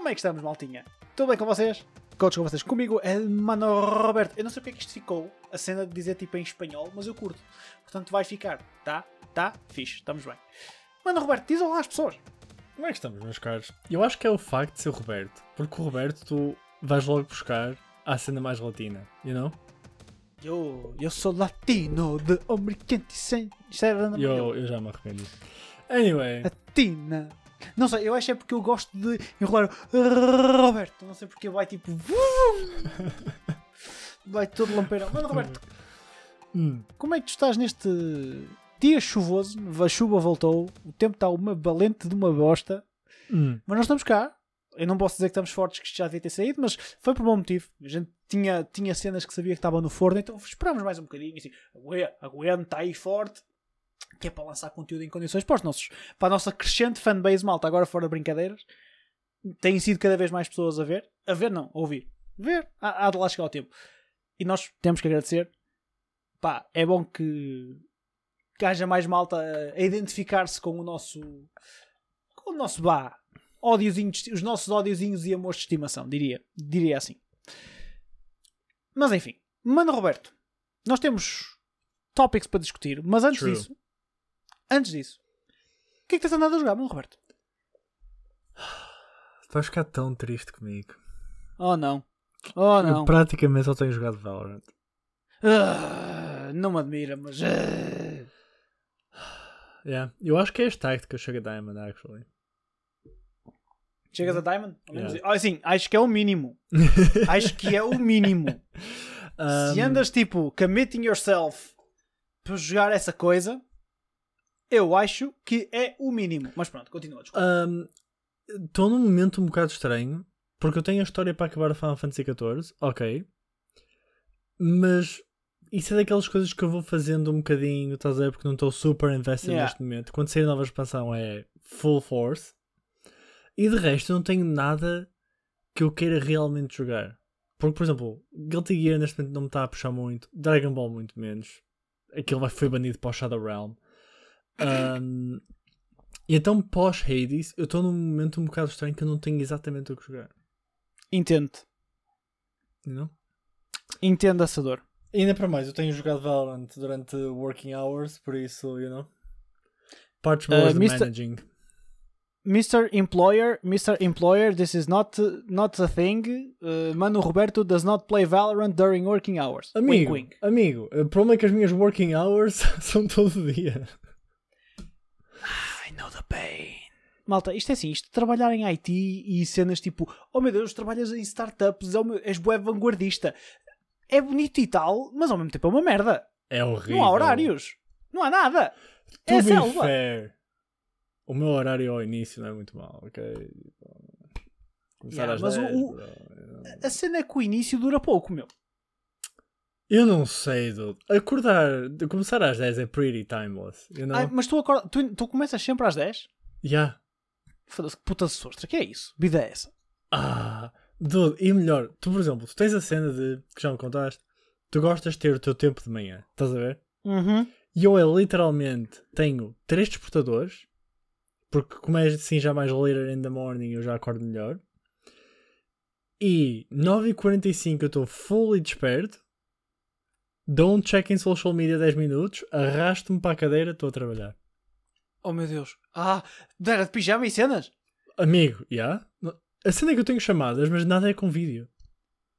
Como é que estamos, maltinha? Tudo bem com vocês? Coach com vocês. Comigo é Mano Roberto. Eu não sei porque é que isto ficou, a cena de dizer tipo em espanhol, mas eu curto. Portanto vai ficar, tá? Tá? Fixe, estamos bem. Mano Roberto, diz olá às pessoas. Como é que estamos, meus caros? Eu acho que é o facto de ser o Roberto. Porque o Roberto tu vais logo buscar à cena mais latina, you know? Eu, eu sou latino de homem quente sem... Isto era Eu, eu já me arrependi. Anyway, Latina. Não sei, eu acho que é porque eu gosto de enrolar o Roberto. Não sei porque vai tipo... Vai todo lampeirão. Mano Roberto, hum, Como é que tu estás neste dia chuvoso? A chuva voltou, o tempo está uma valente de uma bosta, hum, mas nós estamos cá. Eu não posso dizer que estamos fortes, que isto já devia ter saído, mas foi por bom motivo. A gente tinha, tinha cenas que sabia que estavam no forno, então esperámos mais um bocadinho. Assim, "Ague- aguenta aí forte, que é para lançar conteúdo em condições para, os nossos, para a nossa crescente fanbase malta. Agora, fora de brincadeiras, têm sido cada vez mais pessoas a ver. A ver, não, a ouvir. Ver, há, há de lá chegar o tempo. E nós temos que agradecer pá, é bom que, que haja mais malta a, identificar-se com o nosso com o nosso vá, ódiozinho, de esti- os nossos ódiozinhos e amores de estimação, diria, diria assim. Mas enfim, Mano Roberto, nós temos tópicos para discutir, mas antes True. disso, antes disso, o que é que tens andado a jogar, Mano Roberto? vais ficar tão triste comigo. Oh não, oh não, Eu praticamente só tenho jogado Valorant. Ah, não me admira, mas ah. Yeah. Eu acho que é este tacto que eu chego a Diamond, actually. chegas a Diamond? Yeah. Ah, sim, acho que é o mínimo. Acho que é o mínimo. Se Um, andas tipo committing yourself para jogar essa coisa, eu acho que é o mínimo. Mas pronto, continua. Estou num momento um bocado estranho, porque eu tenho a história para acabar a Final Fantasy XIV, ok. Mas isso é daquelas coisas que eu vou fazendo um bocadinho, estás a ver? Porque não estou super invested Yeah. neste momento. Quando sair a nova expansão é full force. E de resto eu não tenho nada que eu queira realmente jogar. Porque, por exemplo, Guilty Gear neste momento não me está a puxar muito. Dragon Ball muito menos. Aquilo foi banido para o Shadow Realm. Um, e então pós Hades eu estou num momento um bocado estranho que eu não tenho exatamente o que jogar. Entendo. Know? Entendo essa dor. E ainda para mais, eu tenho jogado Valorant durante working hours, por isso, you know. Parts Uh, more the Mr. managing. Mr. Employer, Mr. Employer, this is not, not a thing. Uh, Mano Roberto does not play Valorant during working hours. Amigo, Wink, wink. amigo, o problema é que as minhas working hours são todo dia. Know the pain. Malta, isto é assim, isto de trabalhar em IT e cenas tipo, oh meu Deus, trabalhas em startups, oh meu, és bué vanguardista. É bonito e tal, mas ao mesmo tempo é uma merda. É horrível. Não há horários. Não há nada. To é selva. fair, o meu horário ao início não é muito mau, ok? Começar Yeah, às mas o- 10, o- bro. A cena é que o início dura pouco, meu. Eu não sei, dude. Acordar, de começar às 10 é pretty timeless, you know? Ai, mas tu, acorda, tu, tu começas sempre às 10? Yeah. Foda-se, que puta de sostra. Que é isso? Vida é essa? Ah, dude, e melhor, tu, por exemplo, tu tens a cena de, que já me contaste, tu gostas de ter o teu tempo de manhã, estás a ver? Uhum. E eu é literalmente tenho três despertadores, porque como é assim já mais later in the morning eu já acordo melhor. E 9h45 eu estou fully desperto, dou um check em social media 10 minutos, arrasto-me para a cadeira, estou a trabalhar. Oh meu Deus. Ah, era de pijama e cenas? Amigo, já? A cena é que eu tenho chamadas, mas nada é com vídeo.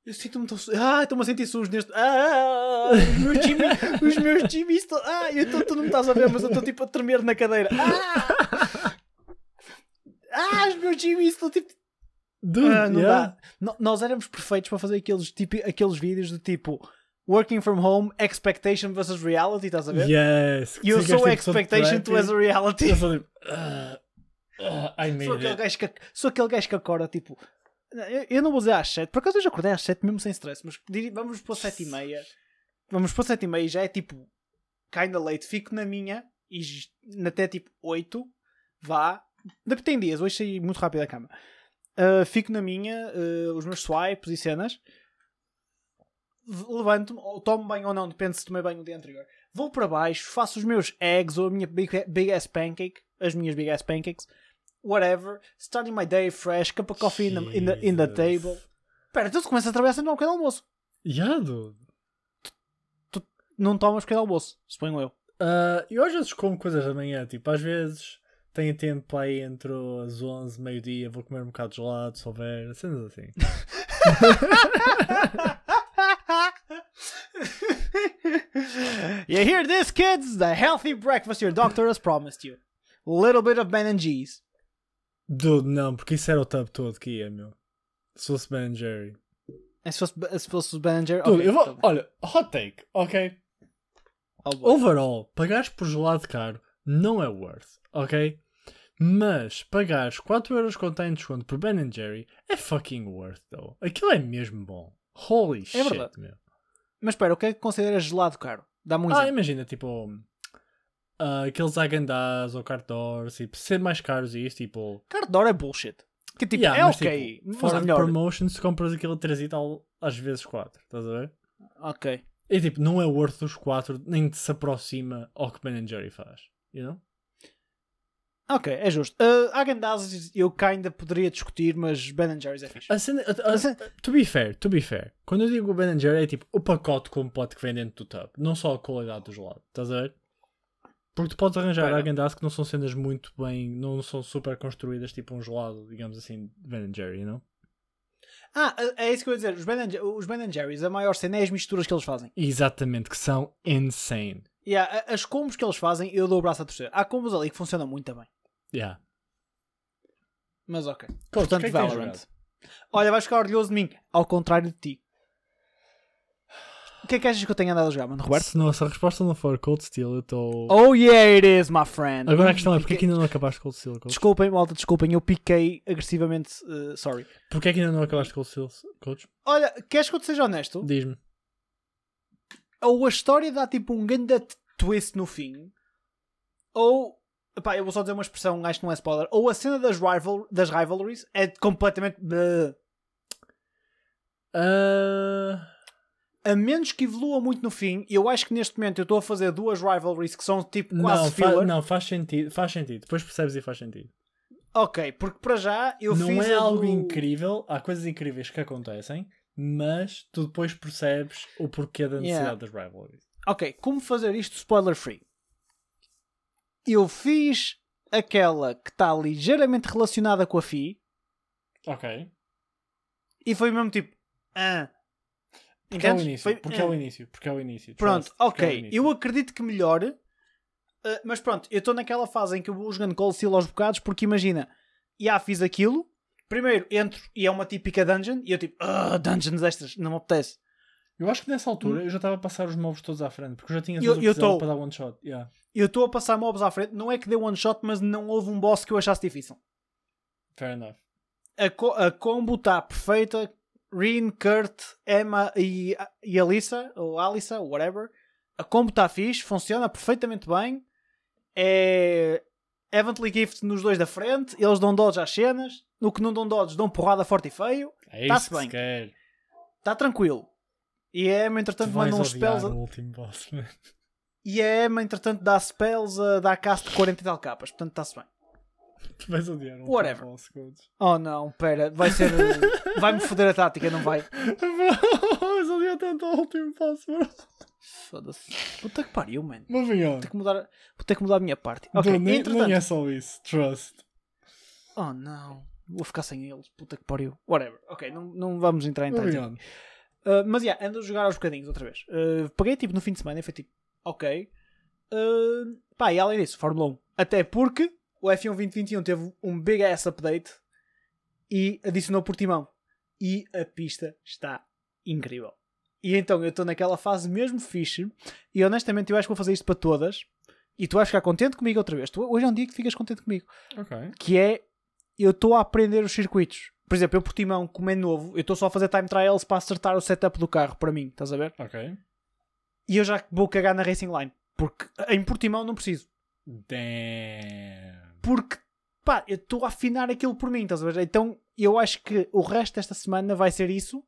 Eu sinto-me tão... Ah, estou-me a sentir sujo neste... Ah, os meus Jimmy... os meus Jimmy estão... Ah, eu estou... Tu não me estás a ver, mas eu estou tipo a tremer na cadeira. Ah! Ah, os meus Jimmy estão tipo... Dude, Ah, não yeah. dá. No- nós éramos perfeitos para fazer aqueles, tipo, aqueles vídeos de tipo... Working from home, expectation versus reality, estás a ver? Yes. E eu sou a expectation, tu és a reality. Eu sou tipo, ah, ah, I Sou made aquele, it. gajo que, sou aquele gajo que acorda tipo. Eu, eu não vou dizer às 7, por acaso eu já acordei às 7 mesmo sem stress, mas vamos para 7 e meia. Vamos para 7 e meia já é tipo kinda late. Fico na minha e até tipo 8 vá. Tem dias, hoje saí muito rápido da cama. Uh, fico na minha, uh, os meus swipes e cenas. Levanto-me, ou tomo banho ou não, depende se tomei banho no dia anterior. Vou para baixo, faço os meus eggs ou a minha big, big ass pancake, as minhas big ass pancakes, whatever, starting my day fresh, cup of coffee in the, in the, in the table. Espera, então tu começas a trabalhar sempre ao pequeno almoço. Yeah, dude. Não tomas pequeno almoço, suponho eu. Ah, eu às vezes como coisas da manhã, tipo, às vezes tenho tempo aí entre as 11 meio-dia, vou comer um bocado de gelado, se houver, cenas assim. you hear this, kids? The healthy breakfast your doctor has promised you. Little bit of Ben and G's. Dude, não, porque isso era o tub todo que ia, meu. Se fosse Ben Jerry. É Se fosse, se fosse Ben and Jerry. Dude, ok, eu vou, tá olha, hot take, ok? Oh. Overall, pagares por gelado caro não é worth, ok? Mas pagares 4€ com time de desconto por Ben Jerry é fucking worth, though. Aquilo é mesmo bom. Holy shit, verdade. meu. Mas espera, o que é que consideras gelado caro? Dá-me um Ah, exemplo. imagina, tipo, ah, aqueles Agandás ou Cartors, tipo, ser mais caros e isso, tipo. Cardor é bullshit. Que tipo, Yeah, é mas, ok. tipo, fora é de melhor. promotions, compras aquilo a 3 e tal, às vezes 4, estás a ver? Ok. E tipo, não é worth os 4, nem se aproxima ao que Ben Jerry faz, you know? Ok, é justo. Uh, Agendazes eu kinda poderia discutir, mas Ben Jerry's é fixe. A cena, a- a- A cena- to be fair, to be fair, quando eu digo Ben Jerry é tipo o pacote completo que vem dentro do tub, não só a qualidade do gelado, estás a ver? Porque tu podes arranjar. Agendas que não são cenas muito bem, não são super construídas, tipo um gelado, digamos assim, de Ben Jerry, know? Ah, é é isso que eu ia dizer. Os Ben, os ben Jerry's, a maior cena é as misturas que eles fazem. Exatamente, que são insane. Yeah, as combos que eles fazem, eu dou o braço a torcer. Há combos ali que funcionam muito bem. Yeah. Mas ok. Portanto, que é Valorant. Olha, vais ficar orgulhoso de mim. Ao contrário de ti. O que é que achas que eu tenho andado a jogar, mano, Roberto? Se, não, se a resposta não for Cold Steel, eu estou. Oh yeah, it is, my friend. Agora a questão é porque é que ainda não acabaste Cold Steel, Coach? Desculpem, malta, desculpem. Eu piquei agressivamente. uh, sorry. Porquê é que ainda não acabaste Cold Steel, Coach? Olha, queres que eu te seja honesto? Diz-me. Ou a história dá tipo um grande twist no fim, ou. Eu vou só dizer uma expressão, acho que não é spoiler. Ou a cena das, rival, das rivalries é completamente. Ah, A menos que evolua muito no fim, eu acho que neste momento eu estou a fazer duas rivalries que são tipo quase não, fa- filler. não, faz sentido, faz sentido. Depois percebes e faz sentido. Ok, porque para já eu não fiz é a algo do- incrível, há coisas incríveis que acontecem, mas tu depois percebes o porquê da necessidade Yeah. das rivalries. Ok, como fazer isto spoiler free? Eu fiz aquela que está ligeiramente relacionada com a FI Ok. e foi mesmo tipo. Ah. Porque é o início. Foi- Porque é o ah. início. Porque é o início. Pronto, Trust, é ok. início. Eu acredito que melhore. uh, mas pronto, eu estou naquela fase em que eu vou jogando Cold Steel aos bocados porque imagina, já fiz aquilo. Primeiro entro e é uma típica dungeon e eu tipo, ah, dungeons extras, não me apetece. Eu acho que nessa altura eu já estava a passar os mobs todos à frente, porque eu já tinha Hum. Eu- eu tô. para dar one shot. Yeah. Eu estou a passar mobs à frente, não é que dê one shot, mas não houve um boss que eu achasse difícil. Fair enough. A, co a combo está perfeita. Rin, Kurt, Emma e, e Alissa, ou Alissa, whatever. A combo está fixe, funciona perfeitamente bem. É Eventually Gift nos dois da frente. Eles dão dodge às cenas. No que não dão dodge, dão porrada forte e feio. É Tá-se isso que bem. Está tranquilo. E a Emma, entretanto, manda uns spells. o último boss, man. E a Emma, entretanto, dá spells a dar cast de 40 e tal capas. Portanto, está-se bem. Tu vais odiar o Whatever. boss, coach. Oh não, pera. Vai ser. Vai-me foder a tática, não vai? Vais odiar tanto o último boss, bro. Foda-se. Puta que pariu, mano. Moving on. Vou ter que mudar, vou ter que mudar a minha parte. Ok, nem, entretanto. nem é só isso. Trust. Oh não, vou ficar sem eles. Puta que pariu. Whatever. Ok, não, não vamos entrar em detalhes. Uh, mas yeah, ando a jogar aos bocadinhos outra vez. Uh, paguei tipo no fim de semana e foi tipo, ok. Uh, pá, e além disso, Fórmula 1. Até porque o F1 2021 teve um big ass update e adicionou Portimão. E a pista está incrível. E então eu estou naquela fase mesmo fixe. E honestamente eu acho que vou fazer isto para todas. E tu vais ficar contente comigo outra vez. Tu, hoje é um dia que ficas contente comigo Ok. que é eu estou a aprender os circuitos. Por exemplo, eu Portimão, como é novo, eu estou só a fazer time trials para acertar o setup do carro para mim, estás a ver? Ok. E eu já vou cagar na Racing Line, porque em Portimão não preciso. Damn. Porque, pá, eu estou a afinar aquilo por mim, estás a ver? Então eu acho que o resto desta semana vai ser isso.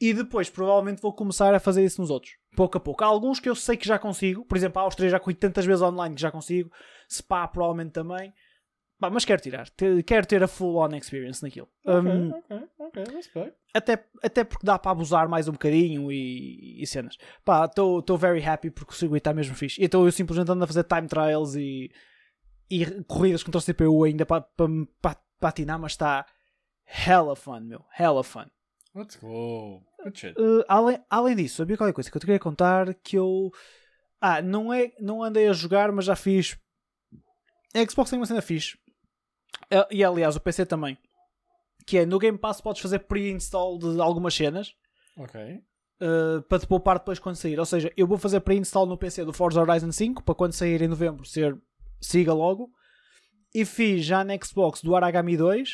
E depois provavelmente vou começar a fazer isso nos outros, pouco a pouco. Há alguns que eu sei que já consigo, por exemplo, a Áustria já corri tantas vezes online que já consigo, Spa provavelmente também. Pá, mas quero tirar. Te- Quero ter a full on experience naquilo. Um, ok, ok, respeito. até, até porque dá para abusar mais um bocadinho e, e cenas. Pá, estou very happy porque o circuito está mesmo fixe. Então eu simplesmente ando a fazer time trials e, e corridas contra o CPU ainda para pa, pa, patinar, mas está hella fun, meu. Hella fun. Let's go. Good shit. Uh, além, além disso, havia qualquer coisa que eu te queria contar que eu. Ah, não, é, não andei a jogar, mas já fiz. A Xbox tem uma cena fixe. Eh, E aliás, o PC também. Que é no Game Pass podes fazer pre-install de algumas cenas Ok. uh, para te poupar depois quando sair. Ou seja, eu vou fazer pre-install no PC do Forza Horizon 5 para quando sair em novembro ser siga logo. E fiz já na Xbox do Aragami 2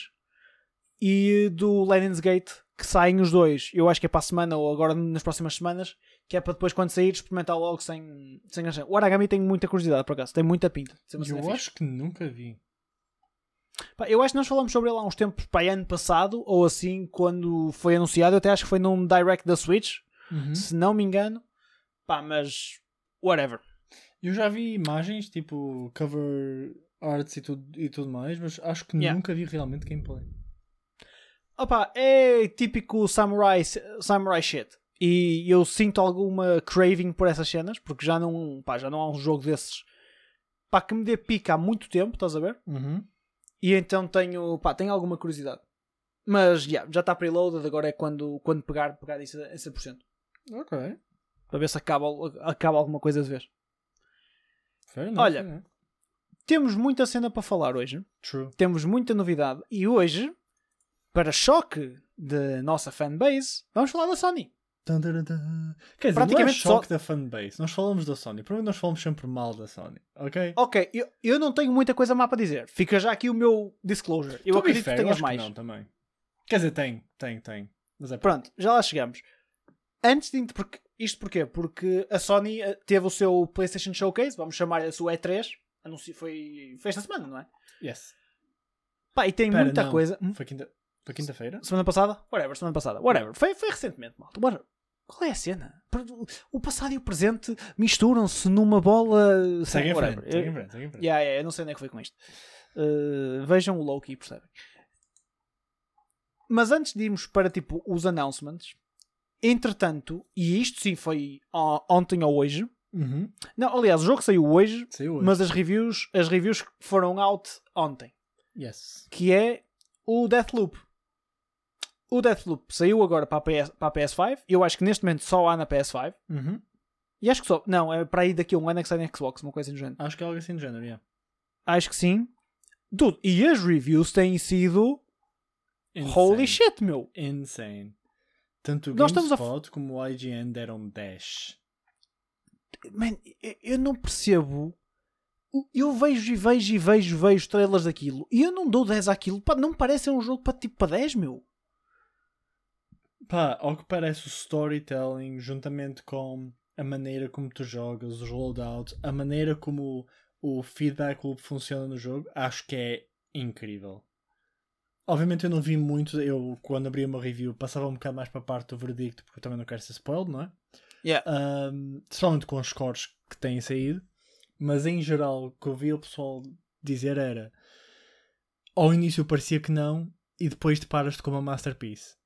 e do Lenin's Gate que saem os dois. Eu acho que é para a semana ou agora nas próximas semanas. Que é para depois quando sair experimentar logo sem, sem achar. O Aragami tem muita curiosidade por acaso, tem muita pinta. Eu acho que nunca vi. Eu acho que nós falamos sobre ele há uns tempos, pá, ano passado, ou assim, quando foi anunciado. Eu até acho que foi num direct da Switch, Uhum. se não me engano. Pá, mas. Whatever. Eu já vi imagens, tipo cover arts e tudo, e tudo mais, mas acho que Yeah. nunca vi realmente gameplay. Opa, é típico samurai, samurai shit. E eu sinto alguma craving por essas cenas, porque já não, pá, já não há um jogo desses pá, que me dê pica há muito tempo, estás a ver? Uhum. E então tenho, pá, tenho alguma curiosidade. Mas yeah, já está preloaded, agora é quando, quando pegar, pegar isso a 100%. Ok. Para ver se acaba, acaba alguma coisa de vez. Enough, Olha. Temos muita cena para falar hoje. True. Temos muita novidade. E hoje, para choque da nossa fanbase, vamos falar da Sony. Quer dizer, Praticamente não é choque só- da fanbase. Nós falamos da Sony. Provavelmente nós falamos sempre mal da Sony. Ok? Ok, eu, eu não tenho muita coisa má para dizer. Fica já aqui o meu disclosure. Eu be acredito fair, que tenhas mais. não também. Quer dizer, tem, tem, tem. Mas é Pronto, já lá chegamos. Antes de. Porque, isto porquê? Porque a Sony eh, teve o seu PlayStation Showcase, vamos chamar a sua E3. Anunci, foi, foi esta semana, não é? Yes. Pá, e tem Espera, muita não. coisa. Foi quinta- foi quinta-feira? Semana passada? Whatever, semana passada. Whatever. Foi, foi recentemente, malta. Qual é a cena? O passado e o presente misturam-se numa bola. Segue em frente, segue em frente, segue em frente. Yeah, yeah, eu não sei onde é que foi com isto. Uh, vejam o Loki e percebem. Mas antes de irmos para tipo os announcements, entretanto, e isto sim foi ontem ou hoje. Uhum. Não, aliás, o jogo saiu hoje, Saiu hoje. mas as reviews, as reviews foram out ontem, Yes. que é o Deathloop. O Deathloop saiu agora para a, PS, para a PS5. Eu acho que neste momento só há na PS5. Uhum. E acho que só. Não, é para aí daqui a um ano é que sai na Xbox, uma coisa do género. Acho que é algo assim do género, yeah. Acho que sim. Tudo. E as reviews têm sido. Holy Insane. shit, meu! Insane. Tanto o estamos a GameSpot como o IGN deram 10. Man, eu- não percebo. Eu vejo e vejo e vejo, vejo trailers daquilo e eu não dou 10 àquilo. Não parece ser um jogo para tipo para 10, meu. Pá, ao que parece o storytelling, juntamente com a maneira como tu jogas, os loadouts, a maneira como o, o feedback loop funciona no jogo, acho que é incrível. Obviamente eu não vi muito, eu quando abri uma review passava um bocado mais para a parte do verdicto, porque eu também não quero ser spoiled, não é? Yeah. Um, somente com os scores que têm saído, mas em geral o que eu vi o pessoal dizer era ao início parecia que não e depois deparas-te com uma masterpiece.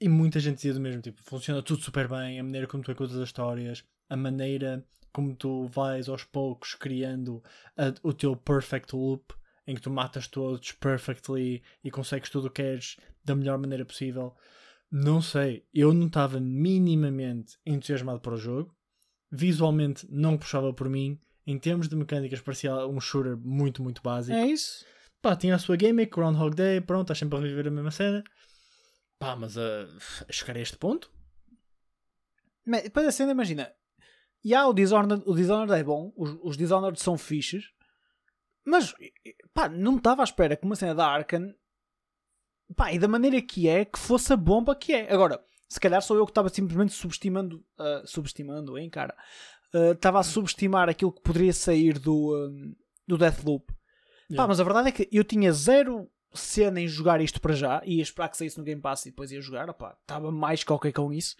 E muita gente dizia do mesmo tipo, funciona tudo super bem, a maneira como tu contas as histórias, a maneira como tu vais aos poucos criando a- o teu perfect loop, em que tu matas todos perfectly e consegues tudo o que queres da melhor maneira possível. Não sei, eu não estava minimamente entusiasmado para o jogo. Visualmente não puxava por mim. Em termos de mecânicas, parecia um shooter muito, muito básico. É isso. Pá, tinha a sua gimmick, Groundhog Day, pronto, estás sempre a reviver a mesma cena. Pá, mas uh, a chegar a este ponto? Mas, Depois a cena, imagina. E há o Dishonored, o Dishonored é bom, os, os Dishonored são fixes, mas pá, não estava à espera que uma cena da Arkane pá, e da maneira que é, que fosse a bomba que é. Agora, se calhar sou eu que estava simplesmente subestimando, ah, subestimando, hein, cara? Ah, Estava a subestimar aquilo que poderia sair do, ah, do Deathloop. Pá, Yeah. mas a verdade é que eu tinha zero cena em jogar isto para já, ia esperar que saísse no Game Pass e depois ia jogar, opá, estava mais que ok com isso.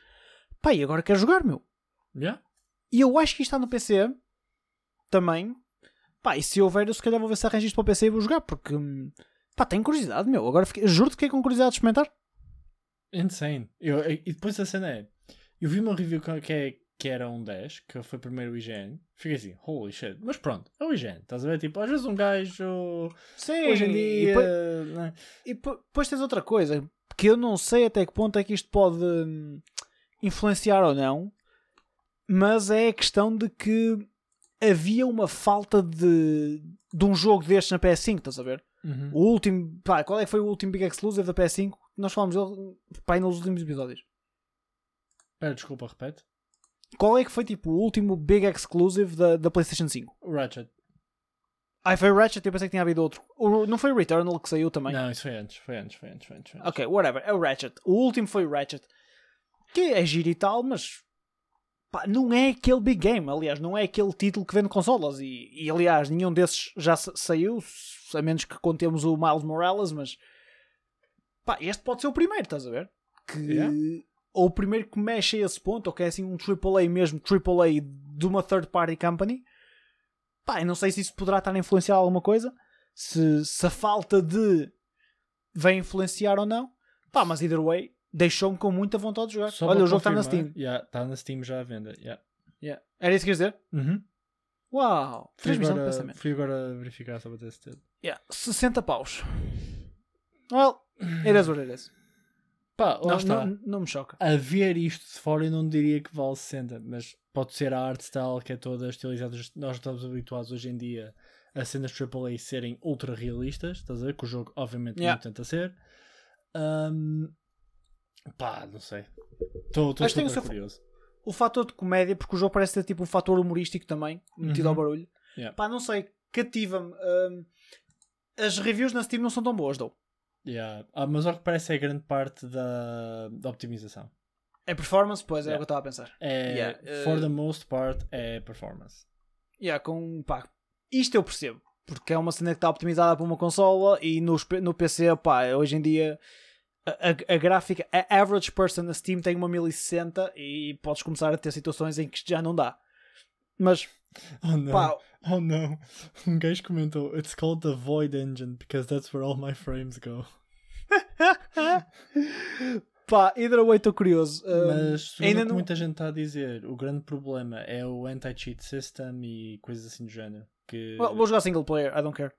Pá, e agora quero jogar, meu. Yeah. E eu acho que isto está no PC também. Pá, e se houver, eu se calhar vou ver se arranjo isto para o PC e vou jogar, porque. hum, Pá, tenho curiosidade, meu. Agora fiquei, juro-te que fiquei com curiosidade de experimentar. Insane. Eu, e depois a cena é. Eu vi uma review que, que, é, que era um 10, que foi primeiro o IGN. Fiquei assim, holy shit. Mas pronto, é o IGN. Estás a ver? Tipo, às vezes um gajo. Sim, Hoje em e dia. depois- né? E po- depois tens outra coisa, que eu não sei até que ponto é que isto pode hum, influenciar ou não, mas é a questão de que havia uma falta de, de um jogo destes na PS5, estás a ver? Uhum. O último, pá, qual é que foi o último Big Exclusive da PS5? Nós falámos dele, pá, nos últimos episódios. Espera, desculpa, repete. Qual é que foi tipo o último Big Exclusive da, da PlayStation 5? O Ratchet. Ah, foi o Ratchet, eu pensei que tinha havido outro. O- não foi o Returnal que saiu também? Não, isso foi antes, foi antes, foi antes, foi antes. Foi antes. Ok, whatever. É o Ratchet. O último foi o Ratchet. Que é giro e tal, mas pá, não é aquele big game. Aliás, não é aquele título que vende consolas. E, e, aliás, nenhum desses já sa- saiu, a menos que contemos o Miles Morales. Mas pá, este pode ser o primeiro, estás a ver? Que, Yeah. Ou o primeiro que mexe a esse ponto, ou que é assim um AAA mesmo, AAA de uma third party company. Pá, eu não sei se isso poderá estar a influenciar alguma coisa. Se, se a falta de vai influenciar ou não. Pá, mas either way, deixou-me com muita vontade de jogar. Só Olha, o jogo está na Steam. yeah, Está na Steam já à venda. Yeah. Yeah. Era isso que queres dizer? Uhum. Uau! Transmissão de pensamento. fui agora verificar só para ter certeza. Yeah. 60 paus. Well, it is what it is. Pá, Não, não, não me choca. A ver isto de fora eu não diria que vale 60, mas pode ser a art style que é toda estilizada. Nós estamos habituados hoje em dia a cenas AAA serem ultra realistas, estás a ver? Que o jogo obviamente Yeah. não tenta ser. Ahm, pá, não sei. Estou o super seu- curioso. O fator de comédia, porque o jogo parece ter tipo um fator humorístico também, metido Uhum. ao barulho. Yeah. Pá, não sei, cativa-me. Hum, as reviews na Steam não são tão boas, dou. Yeah. Ah, mas ao que parece é grande parte da, da optimização. É performance, pois é, Yeah. o que eu estava a pensar. É, Yeah, For uh, the most part, é performance. Yeah, com, pá, isto eu percebo. Porque é uma cena que está optimizada para uma consola e nos P- no PC, pá, hoje em dia a, a- a gráfica, a average person na Steam tem uma 1060 e podes começar a ter situações em que isto já não dá. Mas, Oh não. pá, Oh não. Um gajo comentou: It's called the Void Engine because that's where all my frames go. pá, either way estou curioso. Um, Mas ainda não- muita gente está a dizer, o grande problema é o anti-cheat system e coisas assim do género. Que... Well, vou jogar single player, I don't care.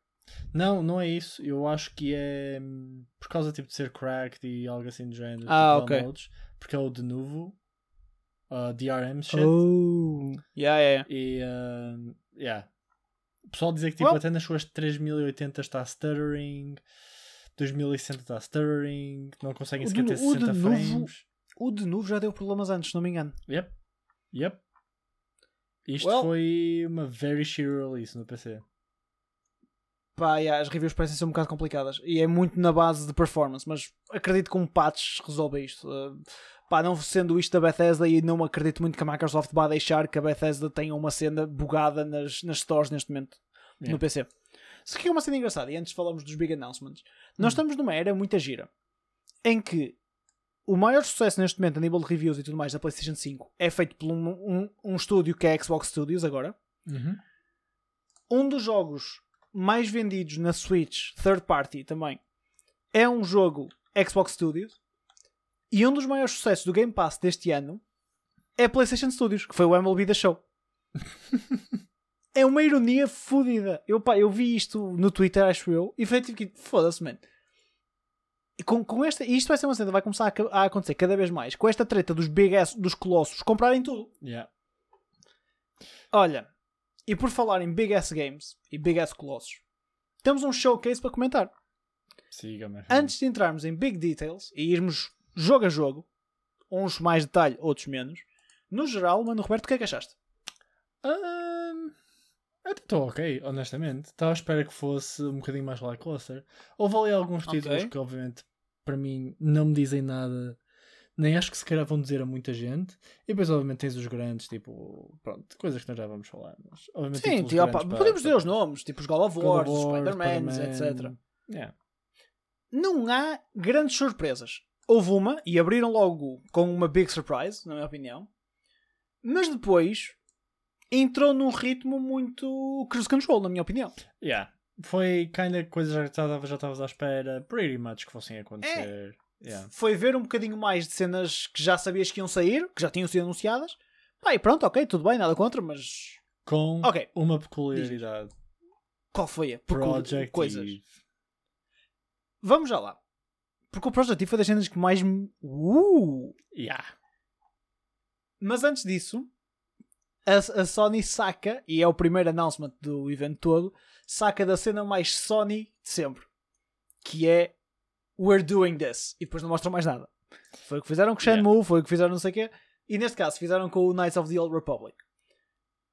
Não, não é isso. Eu acho que é hum, por causa tipo, de ser cracked e algo assim do género. Ah, tipo, ok. downloads, porque é o de novo. Uh, DRM shit. Oh, yeah, yeah, yeah. E um, yeah. o pessoal dizer que tipo, Well- até nas suas 3080 está stuttering, 2060 está stuttering, não conseguem sequer ter o de 60 novo- frames. O de novo já deu problemas antes, se não me engano. Yep. Yep. Isto Well- foi uma very shitty release no PC. Pá, yeah, as reviews parecem ser um bocado complicadas e é muito na base de performance, mas acredito que um patch resolve isto. Uh, pá, não sendo isto da Bethesda e não acredito muito que a Microsoft vá deixar que a Bethesda tenha uma cena bugada nas, nas stores neste momento Yeah. no PC. Isso aqui é uma cena engraçada e antes falamos dos big announcements. Nós Hum. estamos numa era muito gira em que o maior sucesso neste momento a nível de reviews e tudo mais da PlayStation 5 é feito por um, um, um estúdio que é a Xbox Studios agora Uhum. um dos jogos mais vendidos na Switch, third party também, é um jogo Xbox Studios. E um dos maiores sucessos do Game Pass deste ano é PlayStation Studios, que foi o MLB The Show. é uma ironia fodida. Eu, pá, eu vi isto no Twitter, acho eu, e foi tipo que, foda-se, man. E com, com esta, e isto vai ser uma cena vai começar a, a acontecer cada vez mais, com esta treta dos big ass, dos colossos comprarem tudo. Yeah. Olha, e por falar em Big Ass Games e Big Ass Colossos, temos um showcase para comentar. Siga, meu. Antes de entrarmos em Big Details e irmos jogo a jogo, uns mais detalhe, outros menos, no geral, mano, Roberto, o que é que achaste? Ahm, até estou ok, honestamente. Estava à espera que fosse um bocadinho mais lackluster. Houve ali alguns títulos que, obviamente, para mim não me dizem nada. Nem acho que se calhar vão dizer a muita gente. E depois, obviamente, tens os grandes, tipo, pronto, coisas que nós já vamos falar. Mas, obviamente, Sim, tipo, opa, para- podemos dizer para- os nomes, tipo os God of God War, of os Spider-Man, etc. Yeah. Não há grandes surpresas. Houve uma e abriram logo com uma big surprise, na minha opinião. Mas depois entrou num ritmo muito cruise control, na minha opinião. Yeah. Foi kinda coisas que já estava- já estavas à espera, pretty much que fossem acontecer. Yeah. Foi ver um bocadinho mais de cenas que já sabias que iam sair, que já tinham sido anunciadas. Pá, e pronto, ok, tudo bem, nada contra, mas. Com Ok, uma peculiaridade. qual foi a pecu- Project coisas? Vamos já lá. Porque o Project Eve foi das cenas que mais me. Uh! Yeah. Mas antes disso, a, a Sony saca, e é o primeiro announcement do evento todo, saca da cena mais Sony de sempre. Que é We're doing this. E depois não mostram mais nada. Foi o que fizeram com Shenmue, foi o que fizeram não sei o quê. E neste caso fizeram com o Knights of the Old Republic.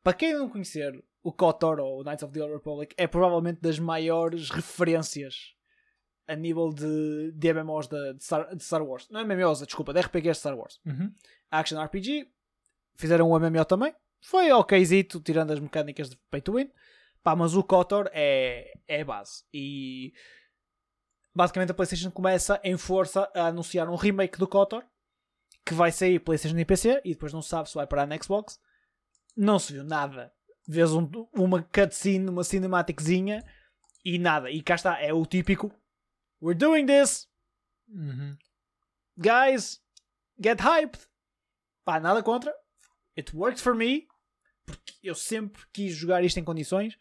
Para quem não conhecer, o KOTOR ou o Knights of the Old Republic é provavelmente das maiores referências a nível de, de MMOs de, de Star, de Star Wars. Não é MMOs, desculpa, de RPGs de Star Wars. Uhum. Action RPG. Fizeram um MMO também. Foi okzito, tirando as mecânicas de pay to win. Pá, mas o KOTOR é, é a base. E basicamente a PlayStation começa em força a anunciar um remake do KOTOR que vai sair PlayStation e PC e depois não se sabe se vai parar na Xbox. Não se viu nada. Vês um- uma cutscene, uma cinematiczinha e nada. E cá está, é o típico We're doing this! Uhum. guys, get hyped. Pá, nada contra. It works for me. Porque eu sempre quis jogar isto em condições.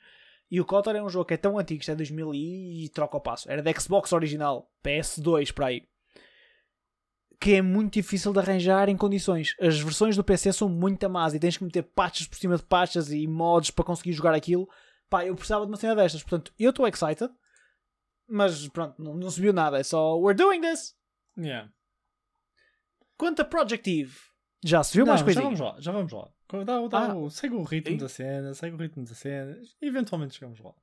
E o KOTOR é um jogo que é tão antigo, isto é 2000 e troca o passo. Era da Xbox original, PS2 para aí. Que é muito difícil de arranjar em condições. As versões do PC são muito más e tens que meter patches por cima de patches e mods para conseguir jogar aquilo. Pá, eu precisava de uma cena destas. Portanto, eu estou excited. Mas pronto, não, não se viu nada. É só, we're doing this. Yeah. Quanto a Project Eve, já se viu Não, mais já coisinhas? vamos lá, já vamos lá. Dá, dá, Ah. o- segue o ritmo Ei. da cena, segue o ritmo da cena. Eventualmente chegamos lá.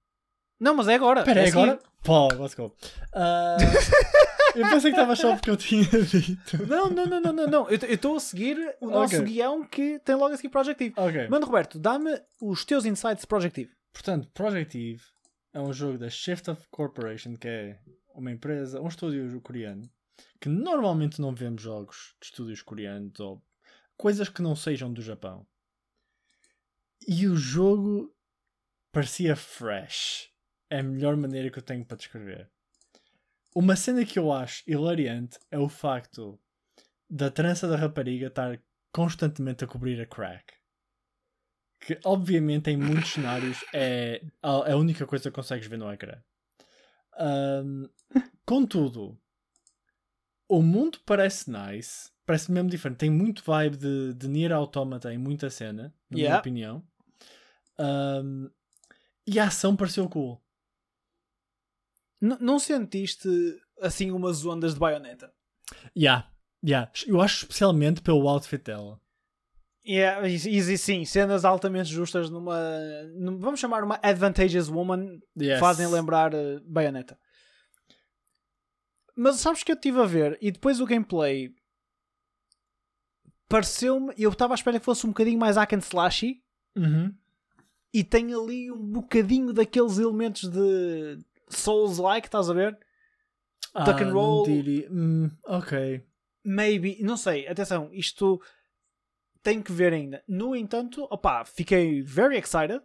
Não, mas é agora. Espera, é assim. agora? Pô, let's go. Ah, eu pensei que estava só porque eu tinha dito. Não, não, não, não, não. não. Eu estou a seguir o nosso Ok. guião que tem logo a seguir Project Eve. Ok. Mano, Roberto, dá-me os teus insights de Project Eve. Portanto, Project Eve é um jogo da Shift of Corporation, que é uma empresa, um estúdio coreano, que normalmente não vemos jogos de estúdios coreanos ou coisas que não sejam do Japão. E o jogo parecia fresh. É a melhor maneira que eu tenho para descrever. Uma cena que eu acho hilariante é o facto da trança da rapariga estar constantemente a cobrir a crack. Que obviamente em muitos cenários é a, única coisa que consegues ver no ecrã. Ahm, contudo, o mundo parece nice, parece mesmo diferente. Tem muito vibe de, de Nier Automata em muita cena, na minha Yeah. opinião. Ahm, e a ação pareceu cool. N- não sentiste assim umas ondas de baioneta? Yeah, yeah. Eu acho especialmente pelo outfit dela. Yeah, e, e sim, cenas altamente justas numa. num- vamos chamar uma Advantageous Woman Yes. fazem lembrar uh, baioneta. Mas sabes que eu estive a ver e depois o gameplay pareceu-me. Eu estava à espera que fosse um bocadinho mais hack and slashy Uhum. E tem ali um bocadinho daqueles elementos de Souls-like, estás a ver? Duck and Ah, roll. Hum, ok. Maybe, não sei, atenção, isto tem que ver ainda. No entanto, opá, fiquei very excited,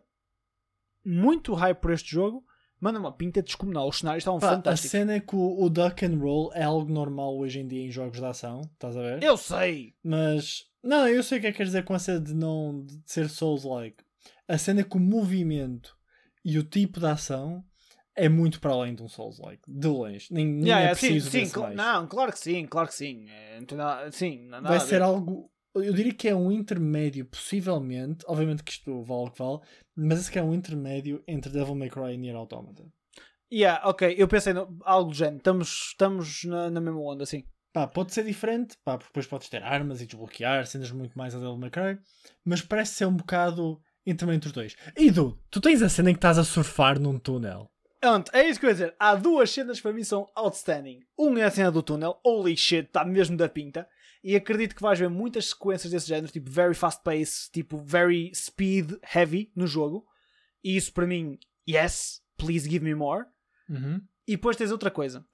muito hype por este jogo. Manda uma pinta descomunal, os cenários estavam Pá, a fantásticos. cena é que o, o duck and roll é algo normal hoje em dia em jogos de ação, estás a ver? Eu sei, Mas, não, eu sei o que é que quer dizer com a cena de não de ser Souls-like. A cena que o movimento e o tipo de ação é muito para além de um Souls-like, de longe. Nem, nem Yeah, é yeah, sim, preciso sim, ver-se cl- mais. não, claro que sim, claro que sim. É, não sim, não Vai ser algo. Eu diria que é um intermédio, possivelmente. Obviamente que isto vale o que vale, mas esse que é um intermédio entre Devil May Cry e Nier Automata. Yeah, ok, eu pensei no, algo do género, estamos, estamos na, na mesma onda, sim. Pá, pode ser diferente, pá, porque depois podes ter armas e desbloquear, cenas muito mais a Devil May Cry, mas parece ser um bocado intermédio entre os dois. E Dude, tu tens a cena em que estás a surfar num túnel. É isso que eu ia dizer. Há duas cenas que para mim são outstanding. Uma é a cena do túnel, holy shit, está mesmo da pinta. E acredito que vais ver muitas sequências desse género, tipo very fast pace, tipo very speed heavy no jogo. E isso para mim, yes, please give me more. Uhum. E depois tens outra coisa.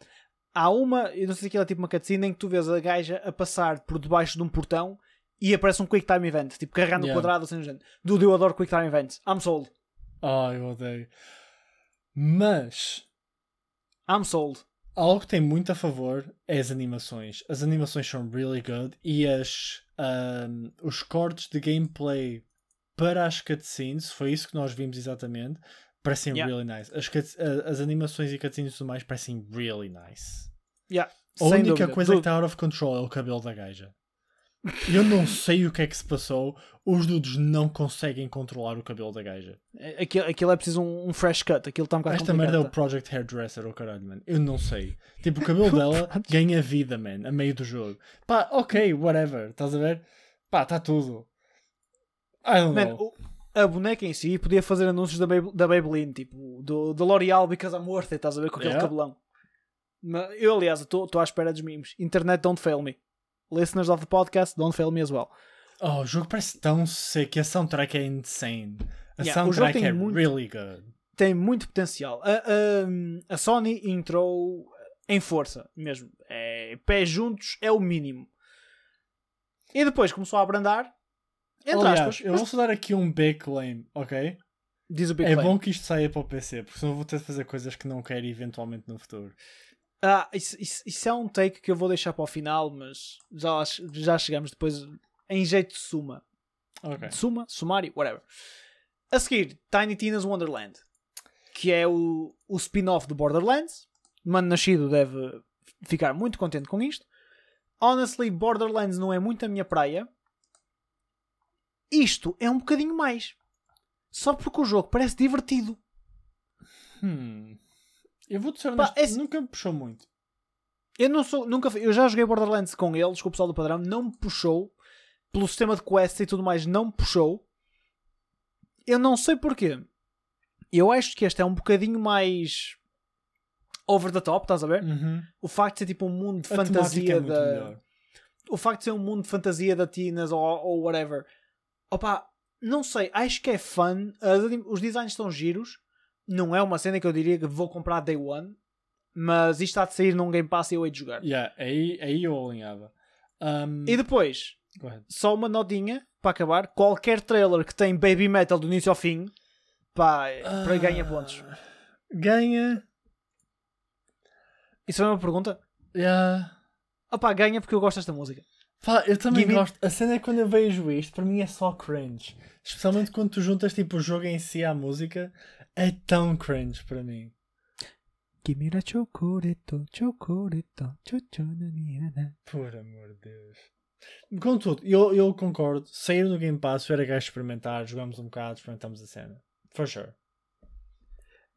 Há uma, eu não sei se aquilo é tipo uma cutscene em que tu vês a gaja a passar por debaixo de um portão e aparece um Quick Time Event, tipo carregando o Yeah. quadrado, assim, género. Dude, eu adoro Quick Time Events. I'm sold. Ah, eu odeio. Mas I'm sold. algo que tem muito a favor é as animações. As animações são really good e as, ahm, os cortes de gameplay para as cutscenes, foi isso que nós vimos exatamente, parecem Yeah. really nice. As, as animações e cutscenes e tudo mais parecem really nice. Yeah. A Sem única dúvida. coisa que está out of control é o cabelo da gaja. Eu não sei o que é que se passou. Os dudes não conseguem controlar o cabelo da gaja. Aquilo, aquilo é preciso um, um fresh cut. Aquilo está um bocado Esta merda é o complicado. Project Hairdresser, o caralho, mano. Eu não sei. Tipo, o cabelo dela ganha vida, man, a meio do jogo. Pá, ok, whatever. Estás a ver? Pá, está tudo. I don't Man, know. o- a boneca em si podia fazer anúncios da, Baybe- da Maybelline, tipo, do, da L'Oreal Because I'm Worth It, estás a ver, com aquele Yeah. cabelão. Mas eu, aliás, estou à espera dos memes. Internet, don't fail me. Listeners of the podcast, don't fail me as well. Oh, o jogo parece tão seco a soundtrack é insane. A Yeah, soundtrack é muito- really good. Tem muito potencial. A, a, a Sony entrou em força mesmo. É, pés juntos é o mínimo. E depois começou a abrandar. Entre Aliás, aspas, eu vou só dar aqui um big claim, ok? diz o Big É Claim. bom que isto saia para o PC, porque senão vou ter de fazer coisas que não quero eventualmente no futuro. Ah, isso, isso- isso é um take que eu vou deixar para o final, mas já, já chegamos depois em jeito de suma. Ok. De suma, sumário, whatever. A seguir, Tiny Tina's Wonderland, que é o, o spin-off do Borderlands. Mano Nascido deve ficar muito contente com isto. Honestly, Borderlands não é muito a minha praia. Isto é um bocadinho mais. Só porque o jogo parece divertido. Hmm. Eu vou te ser Pá, honesto, esse- nunca me puxou muito. Eu não sou, nunca, eu já joguei Borderlands com eles, com o pessoal do padrão, não me puxou. Pelo sistema de quests e tudo mais, não me puxou. Eu não sei porquê. Eu acho que este é um bocadinho mais over the top, estás a ver? Uhum. O facto de ser tipo um mundo de A temática fantasia é da. O facto de ser um mundo de fantasia da Tinas ou, ou whatever. Opa, não sei, acho que é fun. Os designs estão giros. Não é uma cena que eu diria que vou comprar day one. Mas isto está de sair num Game Pass e eu hei de jogar. Yeah, aí, aí eu alinhava. Um, E depois, só uma notinha para acabar. Qualquer trailer que tem Baby Metal do início ao fim, pá, para ganha pontos. Ah, Ganha. Isso é uma pergunta? Yeah. Opá, ganha porque eu gosto desta música. Pá, eu também Gimme- gosto. A cena é quando eu vejo isto, para mim é só cringe. Especialmente quando tu juntas tipo o jogo em si à música, é tão cringe para mim. The chocolate, chocolate, Por amor de Deus. Contudo, eu, eu concordo. Sair no Game Pass, era gajo experimentar, jogamos um bocado, experimentamos a cena. For sure.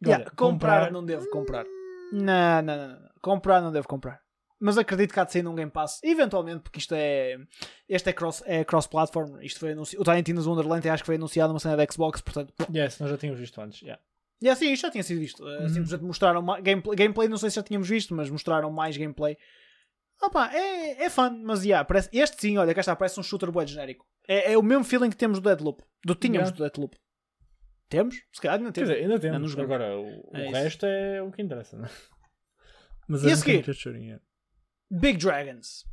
Yeah, Agora, comprar, não devo comprar. Não, não, não, não. Comprar não devo comprar. Mas acredito que há de sair num Game Pass. Eventualmente, porque isto é. Este é cross- é cross-platform. isto foi anunciado. O Tiny Tina's Wonderland acho que foi anunciado numa cena da Xbox, portanto. Yes, nós já tínhamos visto antes. Yeah. E assim, isto já tinha sido visto. Uh, Simplesmente mostraram gameplay, gameplay, não sei se já tínhamos visto, mas mostraram mais gameplay. Opa, é, é fun, mas yeah, parece, este sim, olha, cá está, parece um shooter bué genérico. É, é o mesmo feeling que temos do Deadloop. Do tínhamos Yeah. do Deadloop. Temos? Se calhar ainda Quer temos. dizer, ainda temos. jogamos. Agora, o, o É isso. resto é o que interessa, não é? Mas E a é seguir? Big Dragons.